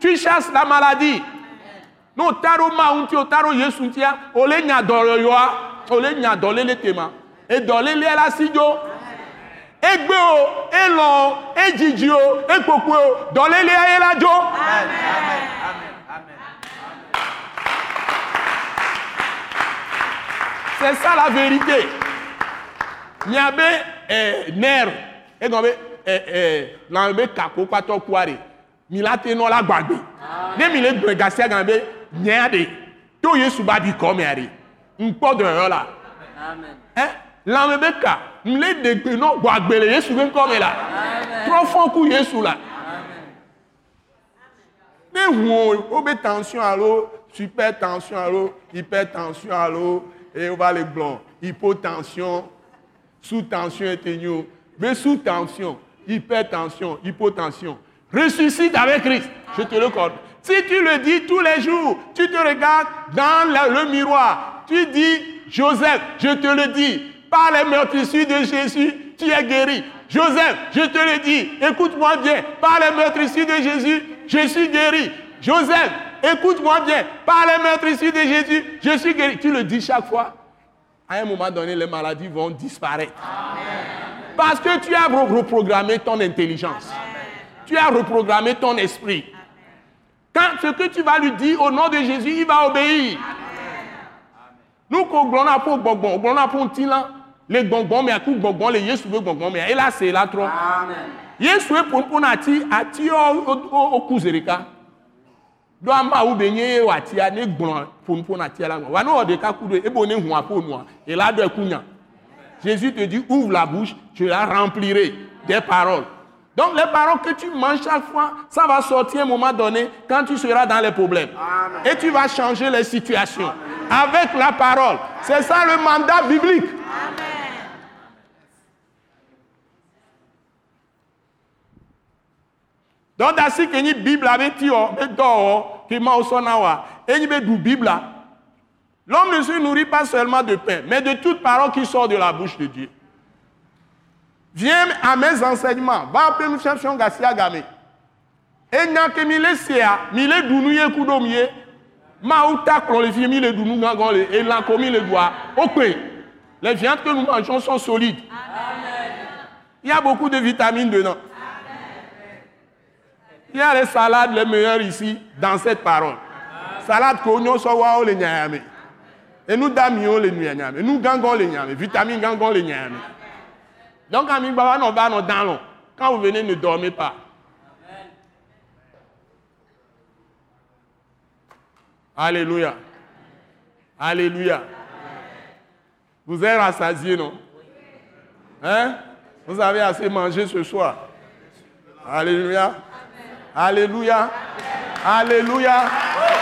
tu chasses la maladie. No taro ma unti taro yesu ntia ole nya dɔlɔ yoa ole nya dɔlɛ le tema e dɔlɛ le la si dzo egbe o elɔ o edzidzi o ekpokpo o dɔlɛ le ye la dzo. C'est ça la vérité. Miabe eh, nerf egɔn be eh, eh, kako kua de mi la te nɔ la gbagbe ne mi le gblẽ gasia gã be nyea de to yesu ba kɔmea de ŋkpɔ dɔyɔ la. Ɛ lãme be ka le degbe nɔ gbagbe le yesu be ŋkɔme la. Trɔ fɔ ku yesu la. Ne hu wo be tension alo super tension alo hypertension alo et on va les blancs. Hypotension, et tension. Mais sous-tension, hypertension, hypotension. Ressuscite avec Christ. Je te le corde. Si tu le dis tous les jours, tu te regardes dans le, le miroir, tu dis, Joseph, je te le dis, par les meurtrissures de Jésus, tu es guéri. Joseph, je te le dis, écoute-moi bien, par les meurtrissures de Jésus, je suis guéri. Joseph, écoute-moi bien, par les meurtrissures de Jésus, je suis guéri. Tu le dis chaque fois. À un moment donné, les maladies vont disparaître. Parce que tu as reprogrammé ton intelligence. Tu as reprogrammé ton esprit. Quand ce que tu vas lui dire au nom de Jésus, il va obéir. Nous, quand on a pour bonbon, on a pour tilan, les bonbons, mais à coup bonbon, les yesu bonbon, mais là, c'est là trop. Yesu pour pour nati, ati au kuzerika. Do ama ou benye ou ati a ne gbon pour pour nati là. Wa no de ka kudo, e bonne hu apo noa. Et là, de kunya. Jésus te dit, ouvre la bouche, tu la remplirai des paroles. Donc les paroles que tu manges chaque fois, ça va sortir à un moment donné quand tu seras dans les problèmes. Et tu vas changer les situations avec la parole. C'est ça le mandat biblique. Donc dans ce que la Bible avait dit, qui m'a et du Bible, l'homme ne se nourrit pas seulement de pain, mais de toute parole qui sort de la bouche de Dieu. Viens à mes enseignements. Va appeler nous cherchons Gassia Gamé. Et n'a que mille sia, mille dounouye koudomie. Ma ou tacle les filles mille dounou gangan et l'en commis le doigt. Ok. Les viandes que nous mangeons sont solides. Il y a beaucoup de vitamines dedans. Il y a les salades les meilleures ici dans cette parole. Salade cognon sowa le nyame. Et nous damions les nyame. Nous gangon les nyame. Vitamines gangon les nyame. Donc, quand vous venez, ne dormez pas. Alléluia. Alléluia. Vous êtes rassasiés, non? Hein? Vous avez assez mangé ce soir. Alléluia. Alléluia. Alléluia.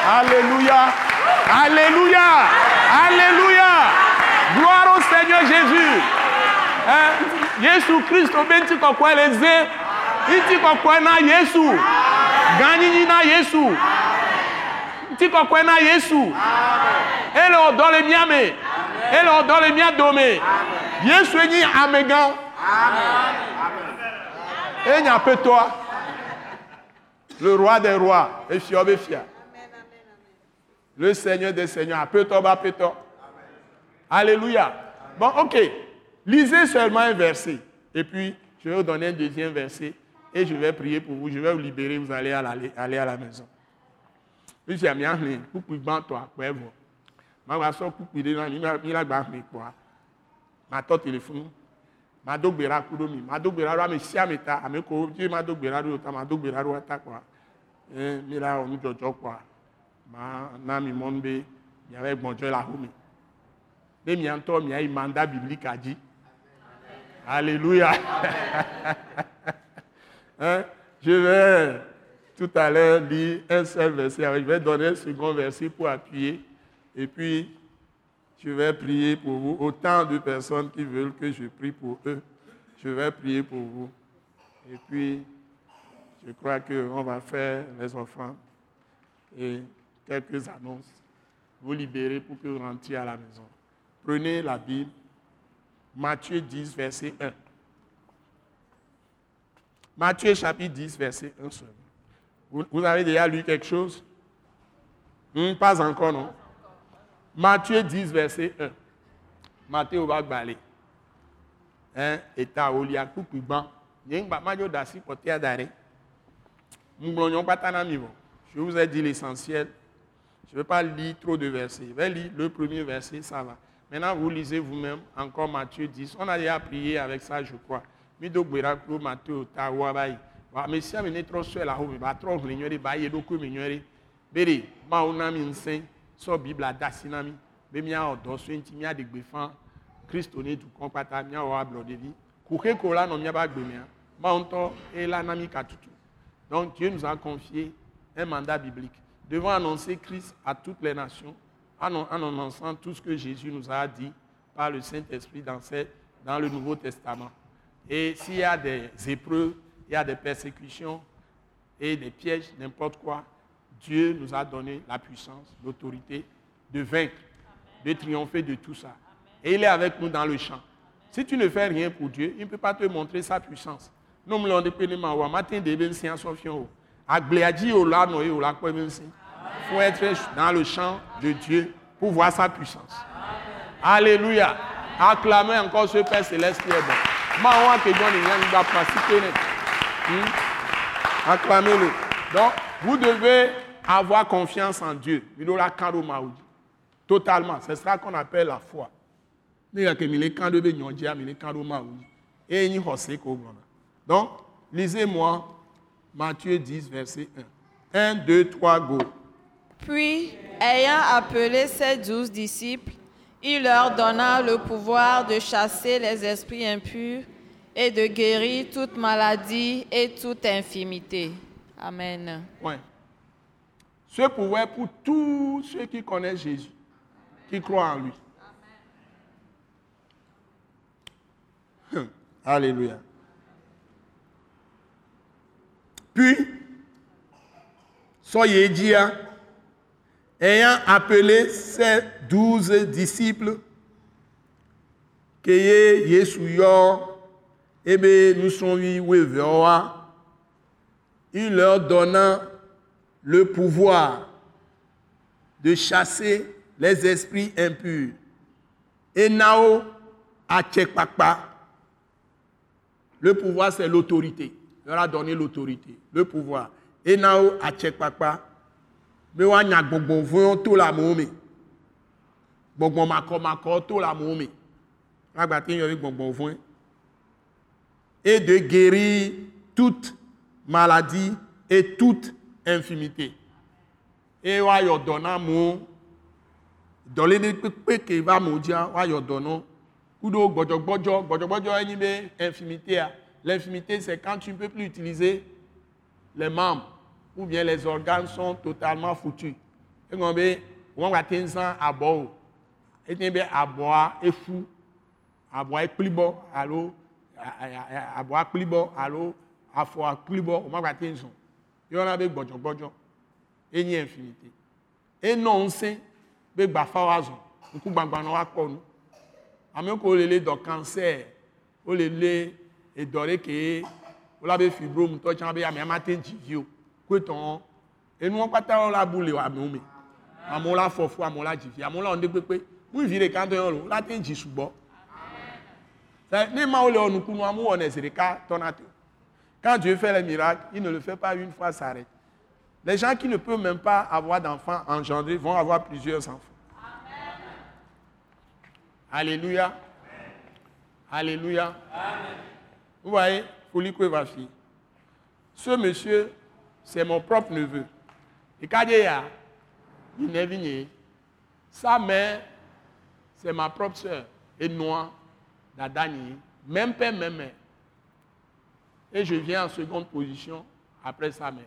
Alléluia. Alléluia. Alléluia. Gloire au Seigneur Jésus. Hein? Yesu kristo bɛ ntị kɔkɔɛ le ze ntị kɔkɔɛ na yesu. Ganyinyi na yesu. Ntị kɔkɔɛ na yesu. Ele ɔdɔ le mía me ele ɔdɔ le mía dome yesu enyi amegã enya petɔa le roi des rois efiɔ be fia. Le seigneur des seigneurs apetɔ ba apetɔ alléluia bon ok. Lisez seulement un verset. Et puis, je vais vous donner un deuxième verset. Et je vais prier pour vous. Je vais vous libérer. Vous allez aller à la maison. Oui, j'ai mis. Pour que vous toi, quoi, vous. Ma que vous il a gagné quoi? Ma tante téléphone. Ma dogbera kudomi. Ma dogbera ro me sia meta. Ame ko, je ma dogbera ro ta ma dogbera ro ta quoi? Eh, mi la on jojo quoi? Ma na mi y avait bonjour la homi. Ne mi anto mi ai mandat biblique a dit. Alléluia. Hein? Je vais tout à l'heure lire un seul verset. Je vais donner un second verset pour appuyer. Et puis, je vais prier pour vous. Autant de personnes qui veulent que je prie pour eux, je vais prier pour vous. Et puis, je crois qu'on va faire les offrandes et quelques annonces. Vous libérer pour que vous rentriez à la maison. Prenez la Bible Matthieu 10, verset 1. Matthieu chapitre 10, verset 1 seulement. Vous, avez déjà lu quelque chose? Hmm, Pas encore, non? Matthieu 10, verset 1. Matthieu va balé. Hein, état au lia coucou ban. Yen ba majo dasi potia dare. Je vous ai dit l'essentiel. Je ne vais pas lire trop de versets. Je vais lire le premier verset, ça va. Maintenant, vous lisez vous-même encore Matthieu 10. On a déjà prié avec ça, je crois. Mido Gberaklo Matthieu Tawa Bayi. Mais si on est trop seul à home, va trop réunir, va y aller comme réunir. Béré, ma on a mis un saint, so Bible à Dassinami. Mais mia odo so enti mia de gbefan. Christ on est du compata mia wa blood de vie. Kouke kola no mia ba gbe mia. Ma on to et la nami katutu. Donc Dieu nous a confié un mandat biblique. Devant annoncer Christ à toutes les nations en annonçant tout ce que Jésus nous a dit par le Saint-Esprit dans, le Nouveau Testament. Et s'il y a des épreuves, il y a des persécutions, et des pièges, n'importe quoi, Dieu nous a donné la puissance, l'autorité de vaincre, de triompher de tout ça. Et il est avec nous dans le champ. Si tu ne fais rien pour Dieu, il ne peut pas te montrer sa puissance. Nous me l'avons Il faut être dans le champ de Dieu pour voir sa puissance. Alléluia. Acclamez encore ce Père céleste qui est bon. Participer. Acclamez-le. Donc, vous devez avoir confiance en Dieu. Totalement. C'est ça qu'on appelle la foi. Donc, lisez-moi Matthieu 10, verset 1. 1, 2, 3, go. Puis, ayant appelé ses douze disciples, il leur donna le pouvoir de chasser les esprits impurs et de guérir toute maladie et toute infirmité. Amen. Ouais. Ce pouvoir pour tous ceux qui connaissent Jésus, qui croient en lui. Hum. Alléluia. Puis, soyez dit, ayant appelé ses douze disciples, que Yesu ebe nusrɔ̃vi wueveawoa, il leur donna le pouvoir de chasser les esprits impurs. Et nao atchekpakpa. Le pouvoir, c'est l'autorité. Il leur a donné l'autorité, le pouvoir. Et nao atchekpakpa. Me wa nya gbɔgbɔ vɔ̃ to le amewo me. Gbɔgbɔ makɔmakɔ to le amewo me. Agbate yɔ gbɔgbɔ vɔ̃ et de guérir toute maladie et toute infirmité. Et wa yɔ dɔ na amewo dɔle ne kpekpe ke va amewo dzia wa yɔ dɔ na kudo gbɔdzɔgbɔdzɔ gbɔdzɔgbɔdzɔ be infirmité l'infirmité c'est quand tu ne peux plus utiliser les membres ou bien les organes sont totalement foutus. Eŋɔ be wɔn gba te zã abɔ o eti be abɔa efu abɔa ekpli bɔ alo abo akpli bɔ alo afɔ akpli bɔ o ma gba te zɔn yɔna be gbɔdzɔgbɔdzɔ enyi infinité. Enɔ ŋusẽ be gbafa wa zɔn ŋkugbagba na wa kpɔ nu ame ko le le dɔ cancer o le le edɔ ɖe ke o la be fibrome tɔ tsã be ame ama te dzi vi o ko etɔn enuwo kpata wo la bu le amewo me amewo la fɔ fu amewo la dzi vi amewo la wɔn de kpekpe mu vi ɖeka ŋutɔ yɔ lo o la te dzi sugbɔ. Quand Dieu fait les miracles, il ne le fait pas une fois, s'arrête. Les gens qui ne peuvent même pas avoir d'enfants engendrés vont avoir plusieurs enfants. Alléluia. Alléluia. Vous voyez, Foulikou va fille? Ce monsieur, c'est mon propre neveu. Et quand il n'est venu. Sa mère, c'est ma propre soeur. Et noire d'Adani, même père, même mère. Et je viens en seconde position après sa mère.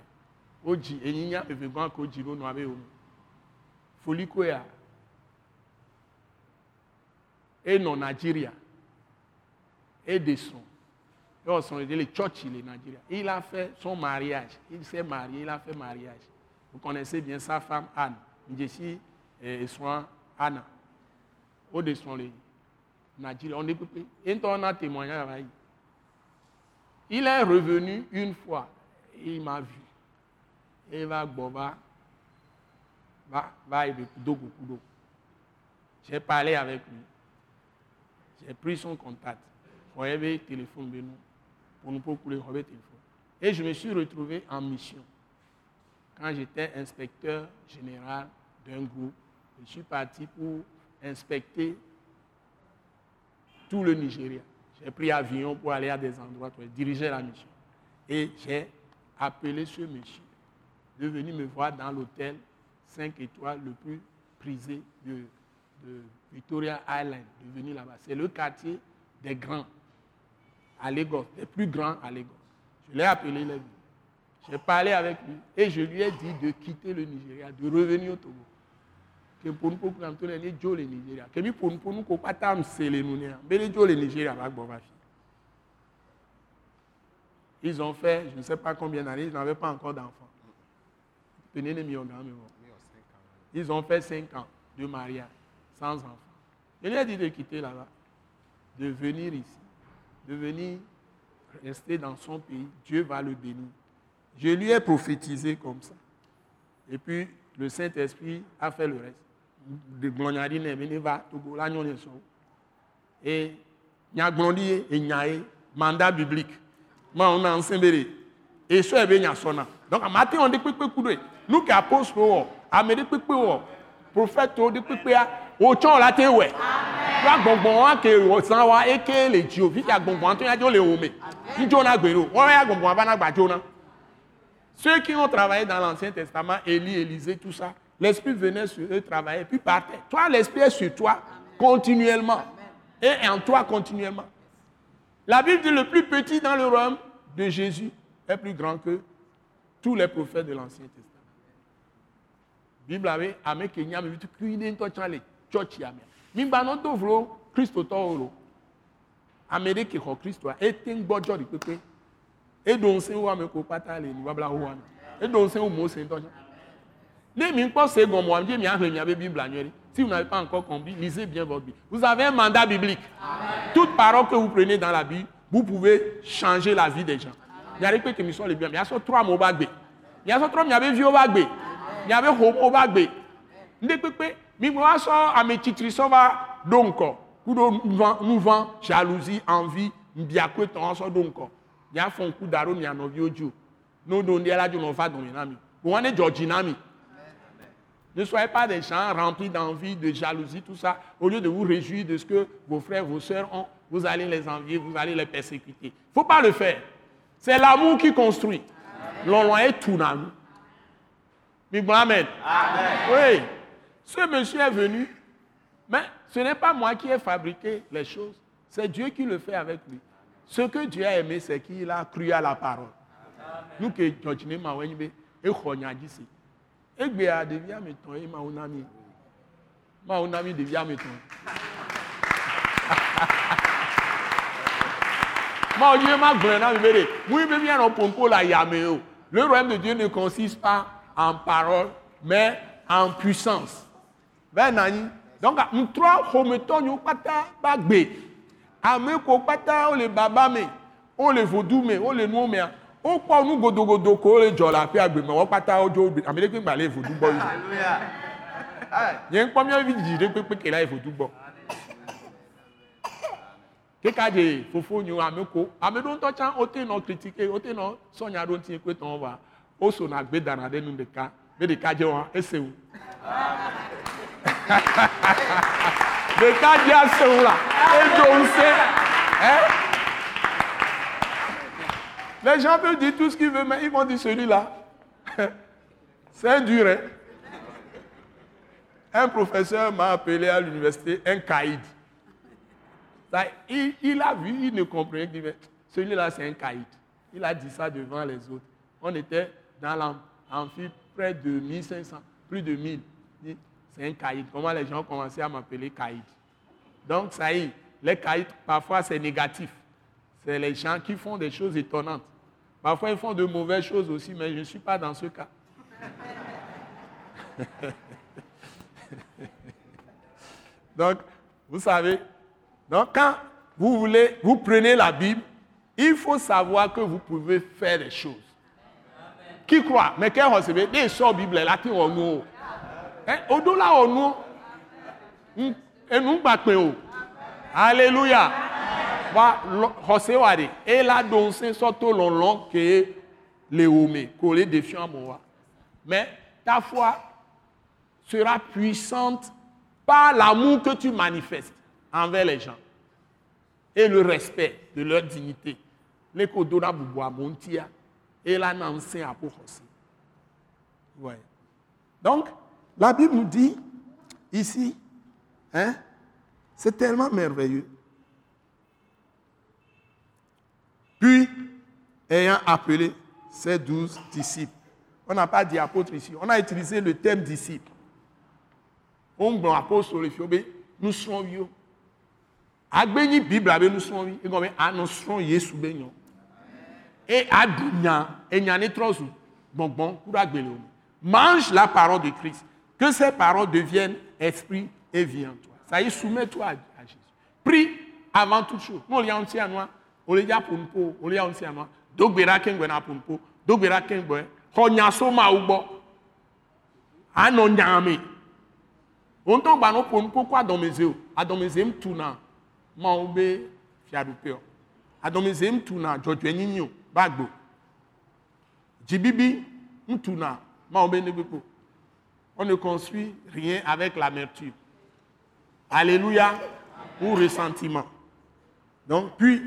Oji, et il y a ko jiro no. Folie koya. Et non Nigeria. Et des sons. Et il a fait son mariage. Il s'est marié, il a fait mariage. Vous connaissez bien sa femme Anne. Jessie et soin Anna. Au descend les on est Et on a témoigné Il est revenu une fois et il m'a vu. Et va va, va, va, J'ai parlé avec lui. J'ai pris son contact. Pour le téléphone pour nous procurer le téléphone. Et je me suis retrouvé en mission. Quand j'étais inspecteur général d'un groupe, je suis parti pour inspecter tout le Nigeria. J'ai pris avion pour aller à des endroits pour diriger la mission. Et j'ai appelé ce monsieur de venir me voir dans l'hôtel 5 étoiles le plus prisé de, Victoria Island, de venir là-bas. C'est le quartier des grands à Lagos, des plus grands à Lagos. Je l'ai appelé, il est. J'ai parlé avec lui et je lui ai dit de quitter le Nigeria, de revenir au Togo poku na mtole ni jo le Nigeria ke mi ponu ponu ko pata msele nu ne be le jo le Nigeria ba gbo ba fi Ils ont fait, je ne sais pas combien d'années, ils n'avaient pas encore d'enfants. Ils ont fait cinq ans de mariage, sans enfants. Je lui ai dit de quitter là-bas, de venir ici, de venir rester dans son pays. Dieu va le bénir. Je lui ai prophétisé comme ça. Et puis, le Saint-Esprit a fait le reste. De glonyarine, il va, Togo, nous Et a grandi et a mandat biblique. Moi, on a enseigné. Et ce est bien sona. Donc, à matin, on dit que nous qui apôtres, à me dit que prophète, on dit que au chon la te ouais. Wa gbongbon wa ke san wa e ke le ji o fi ya gbongbon to ya jo le o me. Jo na gbero. Wọ́n ya gbongbon ba na gba jo na. Ceux qui ont travaillé dans l'Ancien Testament, Élie, Élisée, tout ça, l'Esprit venait sur eux travailler, puis partait. Toi, l'Esprit est sur toi continuellement. Et en toi continuellement. La Bible dit le plus petit dans le royaume de Jésus est plus grand que tous les prophètes de l'Ancien Testament. Bible avait ame ke nya me tu kuine to chale church ya me. Mi gba no to vro Christo to oro. Amede ke ho Christo a etin gbojo ri pepe. Don se wa me ko pata le ni babla ho wa. E don se o mo se to. Ne mi se mi. Si vous n'avez pas encore compris, lisez bien votre Bible. Vous avez un mandat biblique. Amen. Toute parole que vous prenez dans la Bible, vous pouvez changer la vie des gens. Il y a des que mi so le bien. Il y a trois mots bagbe. Il y a trois mi abe vieux bagbe miabe homo va gbe kpekpe migbe wa sɔ ametsitri sɔ va ɖo ŋkɔ ku ɖo nuvan jalousie envie mbiakue tɔn sɔ ɖo ŋkɔ mia fɔ ŋku da ɖo mia nɔviwo dzi o n'o ɖo ŋdie la dzo nɔ va na mi bon ne na mi? Ne soyez pas des gens remplis d'envie, de jalousie, tout ça. Au lieu de vous réjouir de ce que vos frères, vos sœurs ont, vous allez les envier, vous allez les persécuter. Il ne faut pas le faire. C'est l'amour qui construit. L'on est tout dans nous. Amen. Oui. Ce monsieur est venu, mais ce n'est pas moi qui ai fabriqué les choses. C'est Dieu qui le fait avec lui. Ce que Dieu a aimé, c'est qu'il a cru à la parole. Nous e o. Le royaume de Dieu ne consiste pas en parole, mais en puissance. Ben nani. Donc, trois hometon yo pata bagbe. Ame ko pata o le baba me, o le vodou me, o le nou me. O pa nou godo godo ko le jola pe agbe me, o pata o jo amele pe ngba le vodou bo. Hallelujah. Yen pom yo vi jide pe pe ke la vodou bo. Keka de fofo nyu ame ko, ame don to chan o te no critiquer, o te no sonya don ti pe ton va o so na gbe dana ɖe nu ɖeka ɖeka dze wɔn ese ŋu ɖeka dze ase ŋu la edzo ŋusẽ hein? Les gens peuvent dire tout ce qu'ils veulent mais ils vont dire celui-là c'est dur hein? Un professeur m'a appelé à l'université un caïd il, il, a vu, il ne comprenait pas. Celui-là, c'est un caïd. Il a dit ça devant les autres. On était dans l'amphi, près de 1500, plus de 1000. C'est un caïd. Comment les gens commençaient à m'appeler caïd? Donc, ça y est, les caïds, parfois, c'est négatif. C'est les gens qui font des choses étonnantes. Parfois, ils font de mauvaises choses aussi, mais je ne suis pas dans ce cas. donc, vous savez, donc quand vous voulez, vous prenez la Bible, il faut savoir que vous pouvez faire des choses qui croit? Mais quel recevait des sort bible là qui on nous? Hein odo la on nous. Et nous o wa rose wa de et la don se soto long long que les hommes que les défiants moi. Mais ta foi sera puissante par l'amour que tu manifestes envers les gens et le respect de leur dignité. Les kodona bubu abontia enseigne à aussi. Ouais. Donc, la Bible nous dit ici, hein, c'est tellement merveilleux. Puis, ayant appelé ses douze disciples, on n'a pas dit apôtre ici, on a utilisé le terme disciple. On dit apôtre nous sommes vieux. Agbeni Bible nous sommes vieux. Et comme nous sommes Jésus et mange la parole de Christ. Que ces paroles deviennent esprit et vie en toi. Ça y est soumets-toi à, à Jésus. Prie avant toute chose. Nous on aussi à nous on y a pour nous on aussi à nous ma gba no ƒo nu koko adɔmeze o adɔmeze m tuna mawo be fiaɖuƒe o adɔmeze m tuna dzɔdzɔenyinyi o ba gbo dzibibi m tuna mawo be negbekpo on ne construit rien avec l'amertume. Alléluia. Ou ressentiment. Donc puis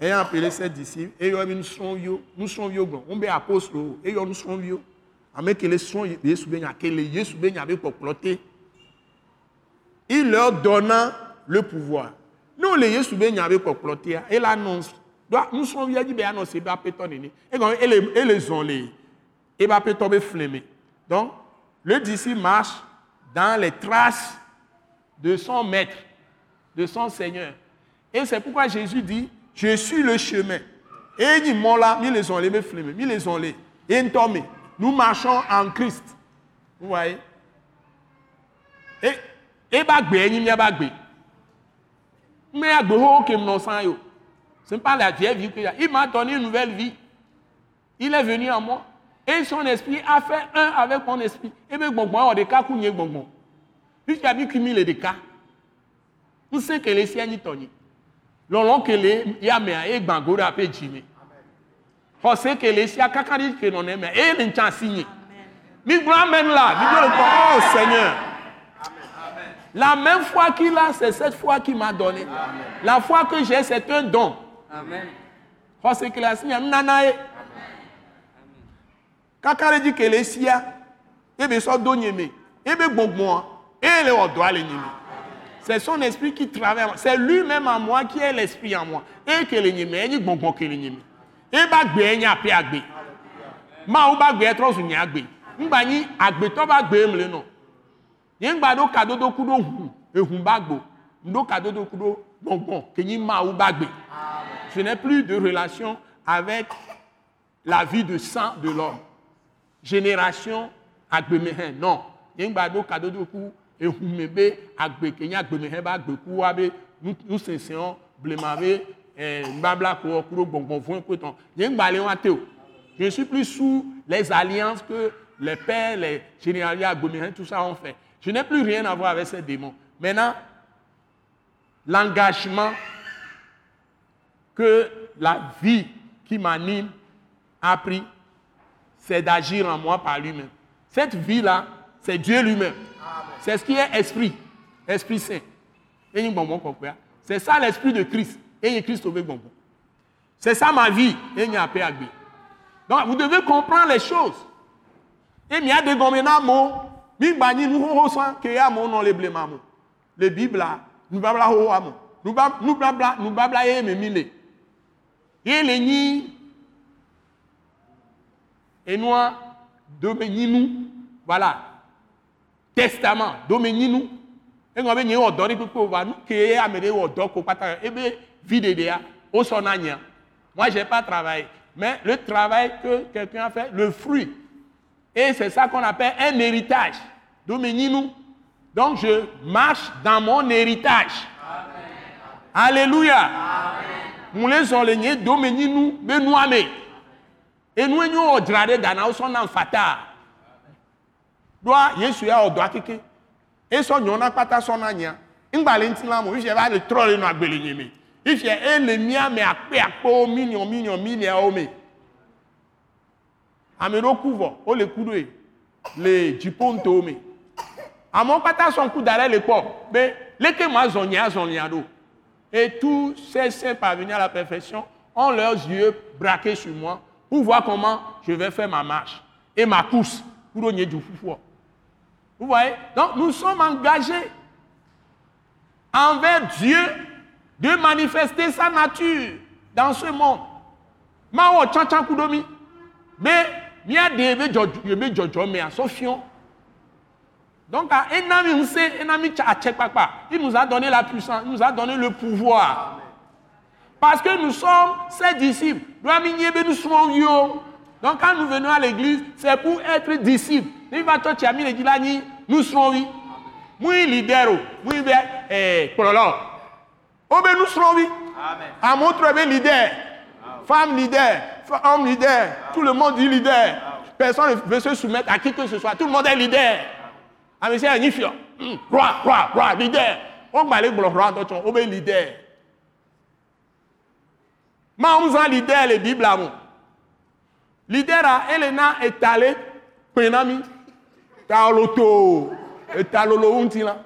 ayant appelé ses disciples bɛ apostolo eyɔ nusrɔ̃viwo ame kele srɔ̃ yesu be kpɔkplɔ te il leur donna le pouvoir. Ne le yesu be nya be kpɔkplɔ tea ele nusrɔ̃via dzi be anɔ se be apetɔ nene egɔme ele ele zɔn le ebe apetɔ be donc le disciple marche dans les traces de son maître de son seigneur et c'est pourquoi jésus dit je suis le chemin. Et ils m'ont là, ils les ont les flemmés, ils les ont les. Et nous marchons en Christ. Vous voyez? Et, et bagbe, ils m'y bagbe. Mais agbe ho ke yo. Ce n'est pas la vieille vie qu'il a. Il m'a donné une nouvelle vie. Il est venu en moi. Et son esprit a fait un avec mon esprit. Et bien, bon, bon, on des cas est bon, bon. Puis, il y a cumuler des cas. Vous savez que les siens n'y tonnent lɔlɔ kele yamea e gbãgo ɖe aƒe dzime xɔse kele sia kaka ɖi ke nɔ nɛmea eye le ŋtsa si nye mi gblɔ le kɔ oh seigneur la même foi qu'il a c'est cette foi qui m'a donné la foi que j'ai c'est un don xɔse kele asi nye nana ye kaka ɖe dzi kele sia ebe sɔ do nye me ebe gbɔgbɔa eye le wɔ dɔa le nye me. C'est son esprit qui travaille. C'est lui-même en moi qui est l'esprit en moi. Et que le nyeme, et bonbon que le nyeme. Et ba gbe enya pe agbe. Ma ou ba gbe etro su nya agbe. Ngba ni agbe to ba gbe mle no. Yen gba do kado do kudo hu, ehun ba gbo. Ndo kado do kudo bonbon que ni ma ou ba gbe. Je n'ai plus de relation avec la vie de sang de l'homme. Génération agbe mehen. Non. Yen gba do kado do kudo ehume be agbe ke nye agbemehɛ be agbekuwa be nusesẽwo blema be eh, nubabla ko kuro gbɔngbɔn vɔ̃ kpetɔ nye ŋgbale wa te o je suis plus sous les alliances que les pères les généraliers agbemehɛ tout ça ont fait je n'ai plus rien à voir avec ces démons maintenant l'engagement que la vie qui m'anime a pris c'est d'agir en moi par lui-même cette vie là c'est Dieu lui-même c'est ce qui est esprit, esprit saint. C'est ça l'esprit de Christ. Et Christ. C'est ça ma vie. Et Donc vous devez comprendre les choses. Et il y a des gomena mots. Mimbani nous ressent que y a mon nom les blémamo. Les Bibles là, nous babla ho amo. Nous babla, nous babla les nous de nous voilà. Testament domeni nu eŋɔ be nye wɔ dɔ ɖi kpekpe va nu ke ame ɖe wɔ dɔ ko kpata ebe vi ɖeɖe ya wo sɔ na nya. Moi j'ai pas travaillé. Mais le travail que quelqu'un a fait le fruit. Et c'est ça qu'on appelle un héritage. Domeni nu donc je marche dans mon héritage. Alléluia le zɔ le nye domeni nu be nua me enu enyo wɔ dzra ɖe dana wo sɔ na nfata doa yesu ya ɔdɔ akeke esɔ nyɔna kpata sɔna nya ŋgbale ŋuti la mo ifia va le trɔ le nɔ agbele nye me. Ifia ele mia me akpe akpewo million million milliawo me. Ame ɖewo ku vɔ wole ku ɖoe le dziƒo me. Amewo kpata sɔ ŋku da ɖe le kpɔ be leke ma zɔ nya zɔ nya ɖo et tous ces saints parvenus à la perfection ont leurs yeux braqués sur moi pour voir comment je vais faire ma marche et ma course pour nye du fufua Vous voyez? Donc nous sommes engagés envers Dieu de manifester sa nature dans ce monde. Mais mia de be jojo be jojo me asofion. Donc à enami unse enami cha papa, il nous a donné la puissance, il nous a donné le pouvoir. Parce que nous sommes ses disciples. Donc quand nous venons à l'église, c'est pour être disciples. Nous serons oui. Moi, leader, moi, nous serons oui. À montre, ben, leader. Femme leader, homme leader, tout le monde dit leader. Personne ne veut se soumettre à qui que ce soit. Tout le monde est leader. C'est un ifio. Hmm, Roi, roi, roi, leader. Aller pour le roi, donc on est leader. Mais on a leader, les Bibles là. bon. Leader, là, Elena est allée, Penami, Taoloto, et Talolo Unti là.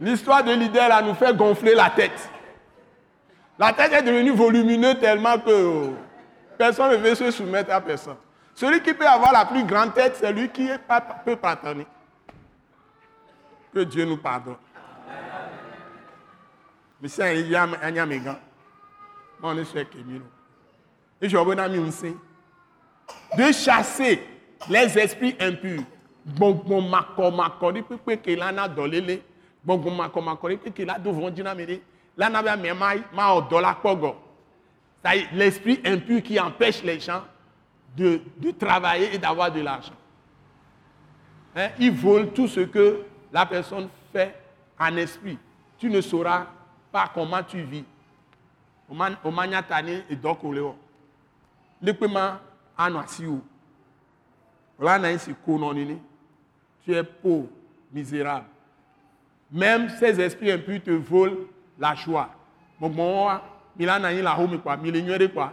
L'histoire de leader là nous fait gonfler la tête. La tête est devenue volumineuse tellement que euh, personne ne veut se soumettre à personne. Celui qui peut avoir la plus grande tête, c'est lui qui peut pardonner. Que Dieu nous pardonne. Mais si il y a un yamégan, moi on est sur Kémilo. Et je vous dire de chasser les esprits impurs. Gbogbo makọ ní pípé ke lana dọ̀lélé. Gbogbo makọ ní pípé ke la dovon dina mèrè. Lana bẹ mẹ ma ọ̀dọ́ la est, L'esprit impur qui empêche les gens de, travailler et d'avoir de l'argent. Hein, Ils volent tout ce que la personne fait en esprit. Tu ne sauras pas comment tu vis. Kononini. Tu es pauvre, misérable. Même ces esprits impurs te volent la joie. Bon, yin la quoi, quoi.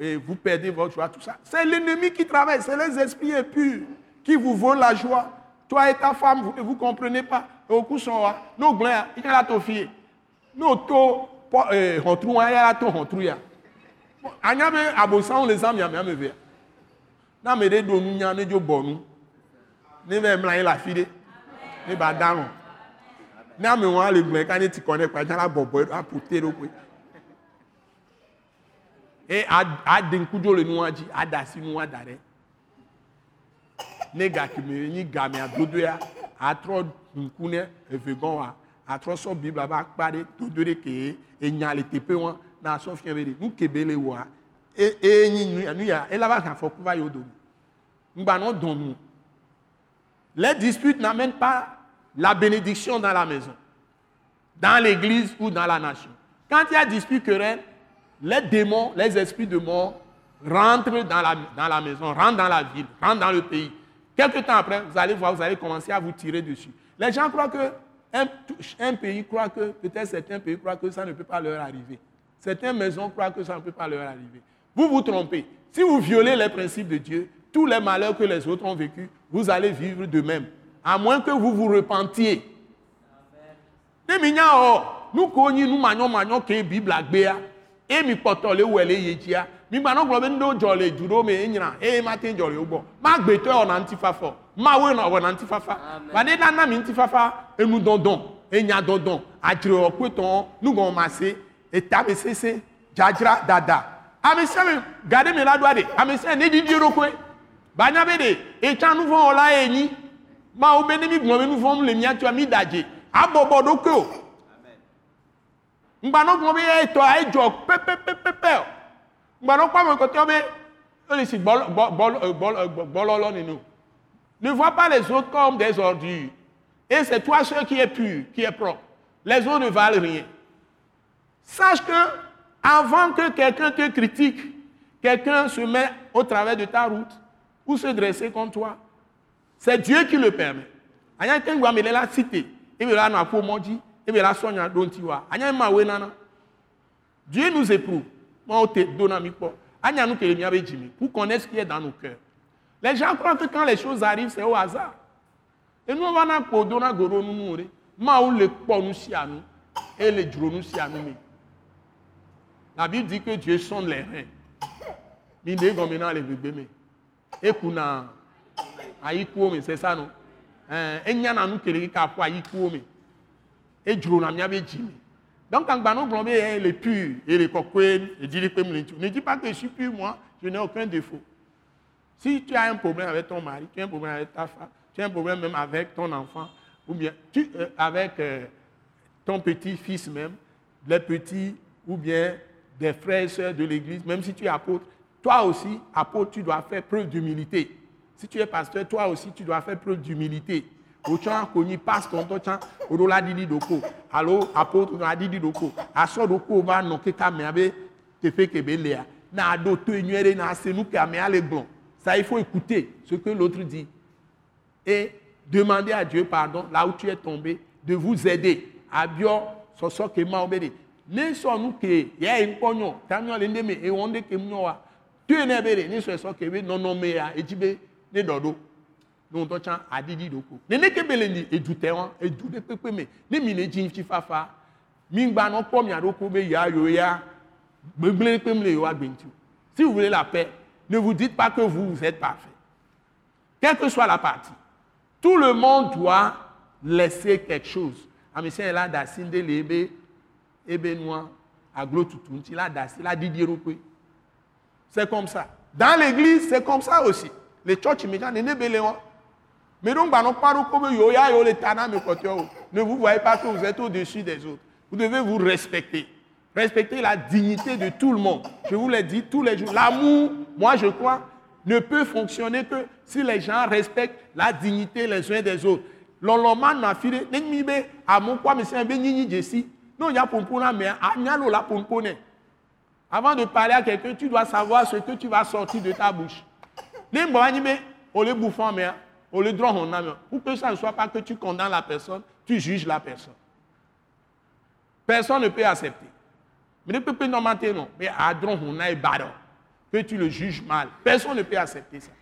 et vous perdez votre joie, tout ça. C'est l'ennemi qui travaille, c'est les esprits impurs qui vous volent la joie. Toi et ta femme, vous ne comprenez pas. Au coup, son nos glands, il y a la tofie. Nos taux, rentrons, il y a la taux, rentrons. anya be abosan le zam yame ame vea na ame ɖe ɖo nunya ne dzo bɔ nu ne anyi le afi ɖe ne ba da lɔ ne ame wɔn le gblɔ ka ne ti kɔ ne kpa la bɔbɔ aƒo te ɖo koe e ade ŋkudzo le nua dzi ada asi nua da ɖe ne gakeme nyi gamea dodo ya atrɔ ŋku ne eve gɔn wa atrɔ sɔ bibla ba kpa ɖe dodo ke enya le na sɔ fiɛ be ɖe nu kebe le e e nyi nu ya ela ba hã fɔku va yi wo dome ŋgbanɔ dɔn nu les disputes n'amènent pas la bénédiction dans la maison dans l'église ou dans la nation. Quand il y a dispute querelle les démons les esprits de mort rentrent dans la, dans la maison rentrent dans la ville rentrent dans le pays quelque temps après vous allez voir vous allez commencer à vous tirer dessus les gens croient que un, un pays croit que peut-être certains pays croient que ça ne peut pas leur arriver Certaines maisons croient que ça ne peut pas leur arriver. Vous vous trompez. Si vous violez les principes de Dieu, tous les malheurs que les autres ont vécus, vous allez vivre de même. À moins que vous vous repentiez. Ne mi nya o, nu ko nyi nu manyo manyo ke Bible agbea. E mi kpɔtɔ le wɔ le yedzia. Mi gba no gblɔ be ndo dzɔ le du ɖo me enyra. E ma te dzɔ le wo gbɔ. Ma gbetɔ ɔna ŋutifafa. Ma wo na wɔna ŋutifafa. Ba ne na na mi ŋutifafa enu dɔndɔn, enya dɔndɔn, adzre ɔkpetɔ, nugɔn ma se etabe sese dzadzra dada amesiame gaɖe mi la do aɖe amesia ne didi ɖokoe banya be ɖe etsã nu vɔ wɔla ye nyi mawo be ne mi gblɔ be nu vɔm le mia tua mi da dze abɔbɔ ɖokoe o ŋgbanɔ gblɔ be etɔ edzɔ pɛpɛpɛpɛpɛ o. Ŋgbanɔ kpɔ ame kɔtɔ be ele si gbɔlɔ gbɔlɔ gbɔlɔ gbɔlɔlɔ nene o ne vois pas les autres comme des ordures. Et c'est toi seul qui est pur qui est propre. Les autres ne valent rien. Sache que avant que quelqu'un te critique, quelqu'un se met au travers de ta route ou se dresser contre toi, c'est Dieu qui le permet. Anya te ngwa mele la cité, et la na po moji, et la sonya donti wa. Anya ma we nana. Dieu nous éprouve. Moi on te donne mi po. Anya nous que le miabe jimi pour connaître ce qui est dans nos cœurs. Les gens croient que quand les choses arrivent, c'est au hasard. On va na po dona goro nous mourir. Ma ou le po nous si à nous. et les drones aussi à nous. La Bible dit que Dieu sonde les reins. Minde gomena les bébés. Et kuna aïkuo mais c'est ça non? Et n'y a na nous kele ka po aïkuo Et drone amia be. Donc quand banon blombe est pur et les coquins et dit ne dis pas que je suis pur moi, je n'ai aucun défaut. Si tu as un problème avec ton mari, tu as un problème avec ta femme, tu as un problème même avec ton enfant, ou bien euh, avec euh, ton petit-fils même, les petits, ou bien des frères et sœurs de l'église, même si tu es apôtre, toi aussi, apôtre, tu dois faire preuve d'humilité. Si tu es pasteur, toi aussi, tu dois faire preuve d'humilité. Ochan konyi pasteur to chan orola didi doko. Allo apôtre na didi doko. Aso doko va no ke ka me abe te fait que belea. Na ado to enyere na se nous ka me ale bon. Ça il faut écouter ce que l'autre dit et demander à Dieu pardon là où tu es tombé de vous aider. Abio soso ke ma obede. Ne so nu ke ya enkonyo tanyo le ndeme e wonde ke mnyo wa. Tu ne bere ni so so ke be no no me ya ejibe ne dodo. No to chan adidi doko. Ne ne ke bele ni edute won edu de pepe me. Ni mi ne jin fi fafa. Mi gba no po mi adoko be ya yo ya. Gbegble pe mle yo agbenti. Si vous voulez la paix, ne vous dites pas que vous, vous êtes parfait. Quelle que soit la partie. Tout le monde doit laisser quelque chose. Amisien là d'asinde lebe ebe noa aglo tutunti là d'asinde là didirokwe. C'est comme ça. Dans l'église, c'est comme ça aussi. Les church immédiats ne beléon. Mais donc, bah, non, pas Ne vous voyez pas que vous êtes au-dessus des autres. Vous devez vous respecter. Respecter la dignité de tout le monde. Je vous l'ai dit tous les jours. L'amour, moi je crois, ne peut fonctionner que si les gens respectent la dignité les uns des autres. Loloman na fide, n'engmibe, à mon quoi, mais c'est un. Non, il y a pompona, mais il y a la pompone. Avant de parler à quelqu'un, tu dois savoir ce que tu vas sortir de ta bouche. N'engmibe, on le bouffant, mais on le droit, on a, pour que ça ne soit pas que tu condamnes la personne, tu juges la personne. Personne ne peut accepter. Mais ne peut pas non. Mais Adron, on a que tu le juges mal. Personne ne peut accepter ça.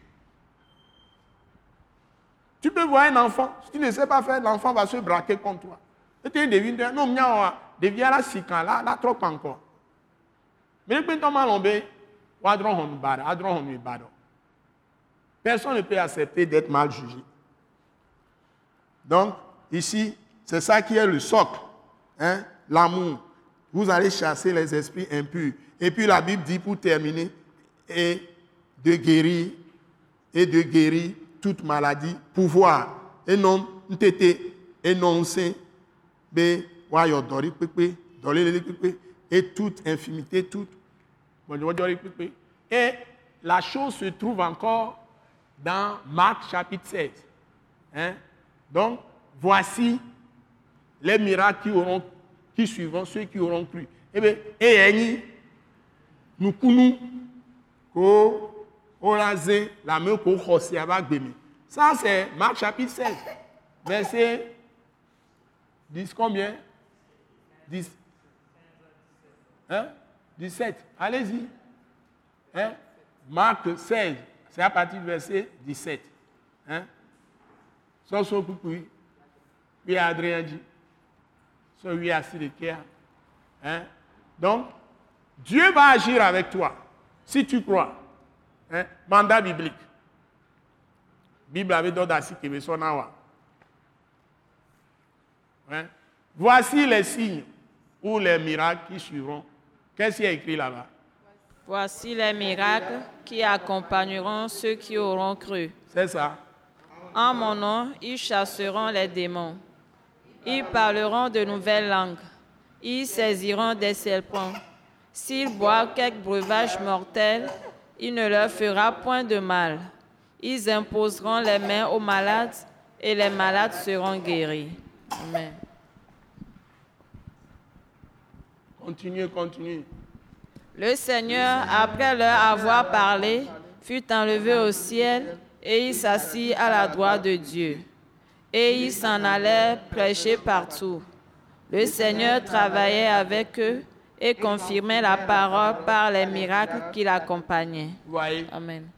Tu peux voir un enfant, si tu ne sais pas faire, l'enfant va se braquer contre toi. Et tu devines, non, mia, devient là, si quand là, là, trop encore. Mais ne peut pas malomber, Adron, on bada, Adron, on bada. Personne ne peut accepter d'être mal jugé. Donc, ici, c'est ça qui est le socle, hein, l'amour vous allez chasser les esprits impurs. Et puis la Bible dit pour terminer, et de guérir, et de guérir toute maladie, pouvoir. Et non, énoncé, et toute infimité, toute. Et la chose se trouve encore dans Marc chapitre 16. Hein? Donc, voici les miracles qui auront qui suivront ceux qui auront cru. Eh bien, et nous nous ko rasé la main ko khosi avec Ça c'est Marc chapitre 16 verset 10 combien? 10 hein? 17. Allez-y. Hein? Marc 16, c'est à partir du verset 17. Hein? Son coucou, puis Adrien dit Hein? Donc, Dieu va agir avec toi, si tu crois. Hein? Mandat biblique. Bible avait d'autres qui son hein? Voici les signes ou les miracles qui suivront. Qu'est-ce qui est écrit là-bas? Voici les miracles qui accompagneront ceux qui auront cru. C'est ça. En mon nom, ils chasseront les démons. Ils parleront de nouvelles langues. Ils saisiront des serpents. S'ils boivent quelque breuvage mortel, il ne leur fera point de mal. Ils imposeront les mains aux malades et les malades seront guéris. Amen. Continue, continue. Le Seigneur, après leur avoir parlé, fut enlevé au ciel et il s'assit à la droite de Dieu et ils s'en allaient prêcher partout. Le Seigneur travaillait avec eux et confirmait la parole par les miracles qui l'accompagnaient. Voyez, Amen.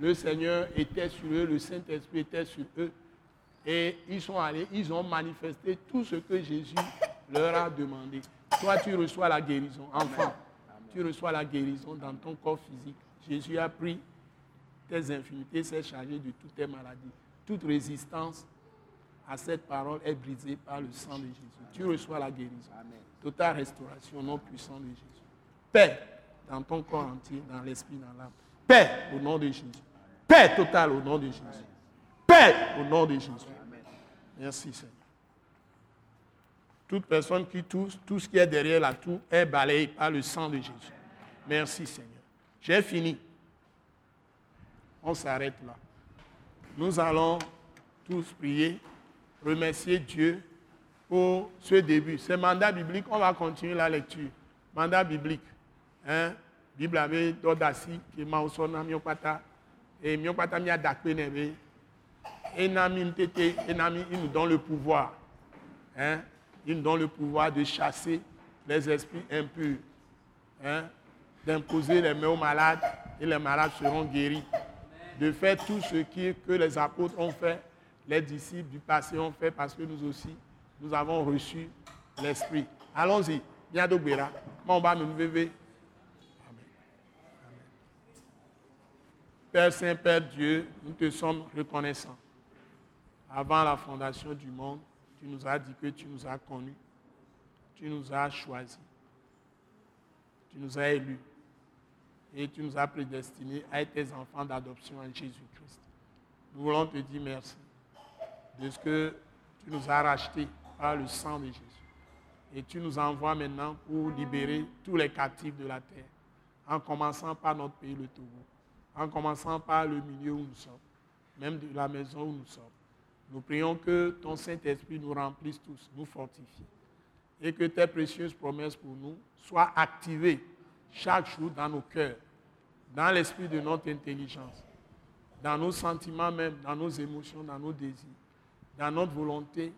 Le Seigneur était sur eux, le Saint-Esprit était sur eux. Et ils sont allés, ils ont manifesté tout ce que Jésus leur a demandé. Toi, tu reçois la guérison. Enfant, tu reçois la guérison dans ton corps physique. Jésus a pris tes infinités, s'est chargé de toutes tes maladies. Toute résistance à cette parole est brisée par le sang de Jésus. Tu reçois la guérison. Totale restauration au nom puissant de Jésus. Paix dans ton corps entier, dans l'esprit, dans l'âme. Paix au nom de Jésus. Paix totale au nom de Jésus. Paix au nom de Jésus. Merci Seigneur. Toute personne qui touche, tout ce qui est derrière la toux est balayé par le sang de Jésus. Merci Seigneur. J'ai fini. On s'arrête là. Nous allons tous prier, remercier Dieu pour ce début. C'est mandat biblique, on va continuer la lecture. Mandat biblique. Hein? Bible avait d'Odassi, qui m'a aussi miopata, et miopata m'a dakpe neve. Et nami tete, et nami, il nous donne le pouvoir. Hein? Il nous donne le pouvoir de chasser les esprits impurs. Hein? D'imposer les mains aux malades, et les malades seront guéris. De faire tout ce que les apôtres ont fait, les disciples du passé ont fait, parce que nous aussi, nous avons reçu l'Esprit. Allons-y. Bas, nous Amen. Père Saint, Père Dieu, nous te sommes reconnaissants. Avant la fondation du monde, tu nous as dit que tu nous as connus. Tu nous as choisis. Tu nous as élus. Et tu nous as prédestinés à être tes enfants d'adoption en Jésus-Christ. Nous voulons te dire merci de ce que tu nous as rachetés par le sang de Jésus. Et tu nous envoies maintenant pour libérer tous les captifs de la terre, en commençant par notre pays, le Togo, en commençant par le milieu où nous sommes, même de la maison où nous sommes. Nous prions que ton Saint-Esprit nous remplisse tous, nous fortifie, et que tes précieuses promesses pour nous soient activées chaque jour dans nos cœurs, dans l'esprit de notre intelligence, dans nos sentiments même, dans nos émotions, dans nos désirs, dans notre volonté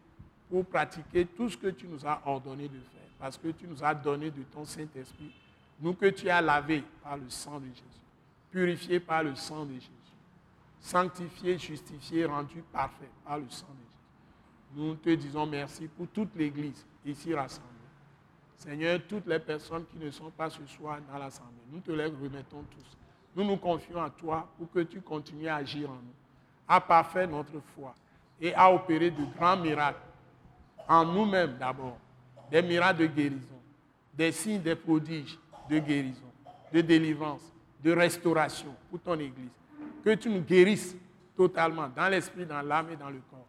pour pratiquer tout ce que tu nous as ordonné de faire. Parce que tu nous as donné de ton Saint-Esprit, nous que tu as lavé par le sang de Jésus, purifié par le sang de Jésus, sanctifié, justifié, rendu parfait par le sang de Jésus. Nous te disons merci pour toute l'Église ici rassemblée. Seigneur, toutes les personnes qui ne sont pas ce soir dans l'Assemblée, nous te les remettons tous. Nous nous confions à toi pour que tu continues à agir en nous, à parfaire notre foi et à opérer de grands miracles en nous-mêmes d'abord, des miracles de guérison, des signes, des prodiges de guérison, de délivrance, de restauration pour ton Église. Que tu nous guérisses totalement dans l'esprit, dans l'âme et dans le corps.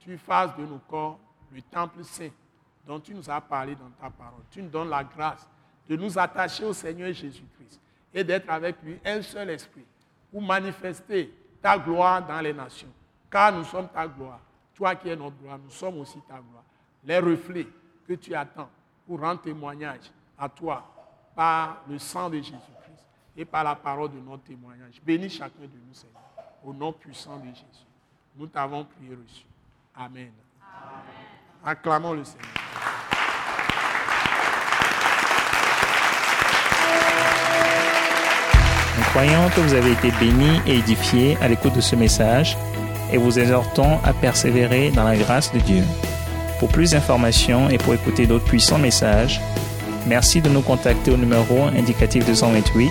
Tu fasses de nos corps le temple saint dont tu nous as parlé dans ta parole. Tu nous donnes la grâce de nous attacher au Seigneur Jésus-Christ et d'être avec lui un seul esprit pour manifester ta gloire dans les nations. Car nous sommes ta gloire. Toi qui es notre gloire, nous sommes aussi ta gloire les reflets que tu attends pour rendre témoignage à toi par le sang de Jésus-Christ et par la parole de notre témoignage. Bénis chacun de nous, Seigneur, au nom puissant de Jésus. Nous t'avons prié reçu. Amen. Acclamons le Seigneur. Nous croyons que vous avez été bénis et édifiés à l'écoute de ce message et vous exhortons à persévérer dans la grâce de Dieu. Pour plus d'informations et pour écouter d'autres puissants messages, merci de nous contacter au numéro indicatif 228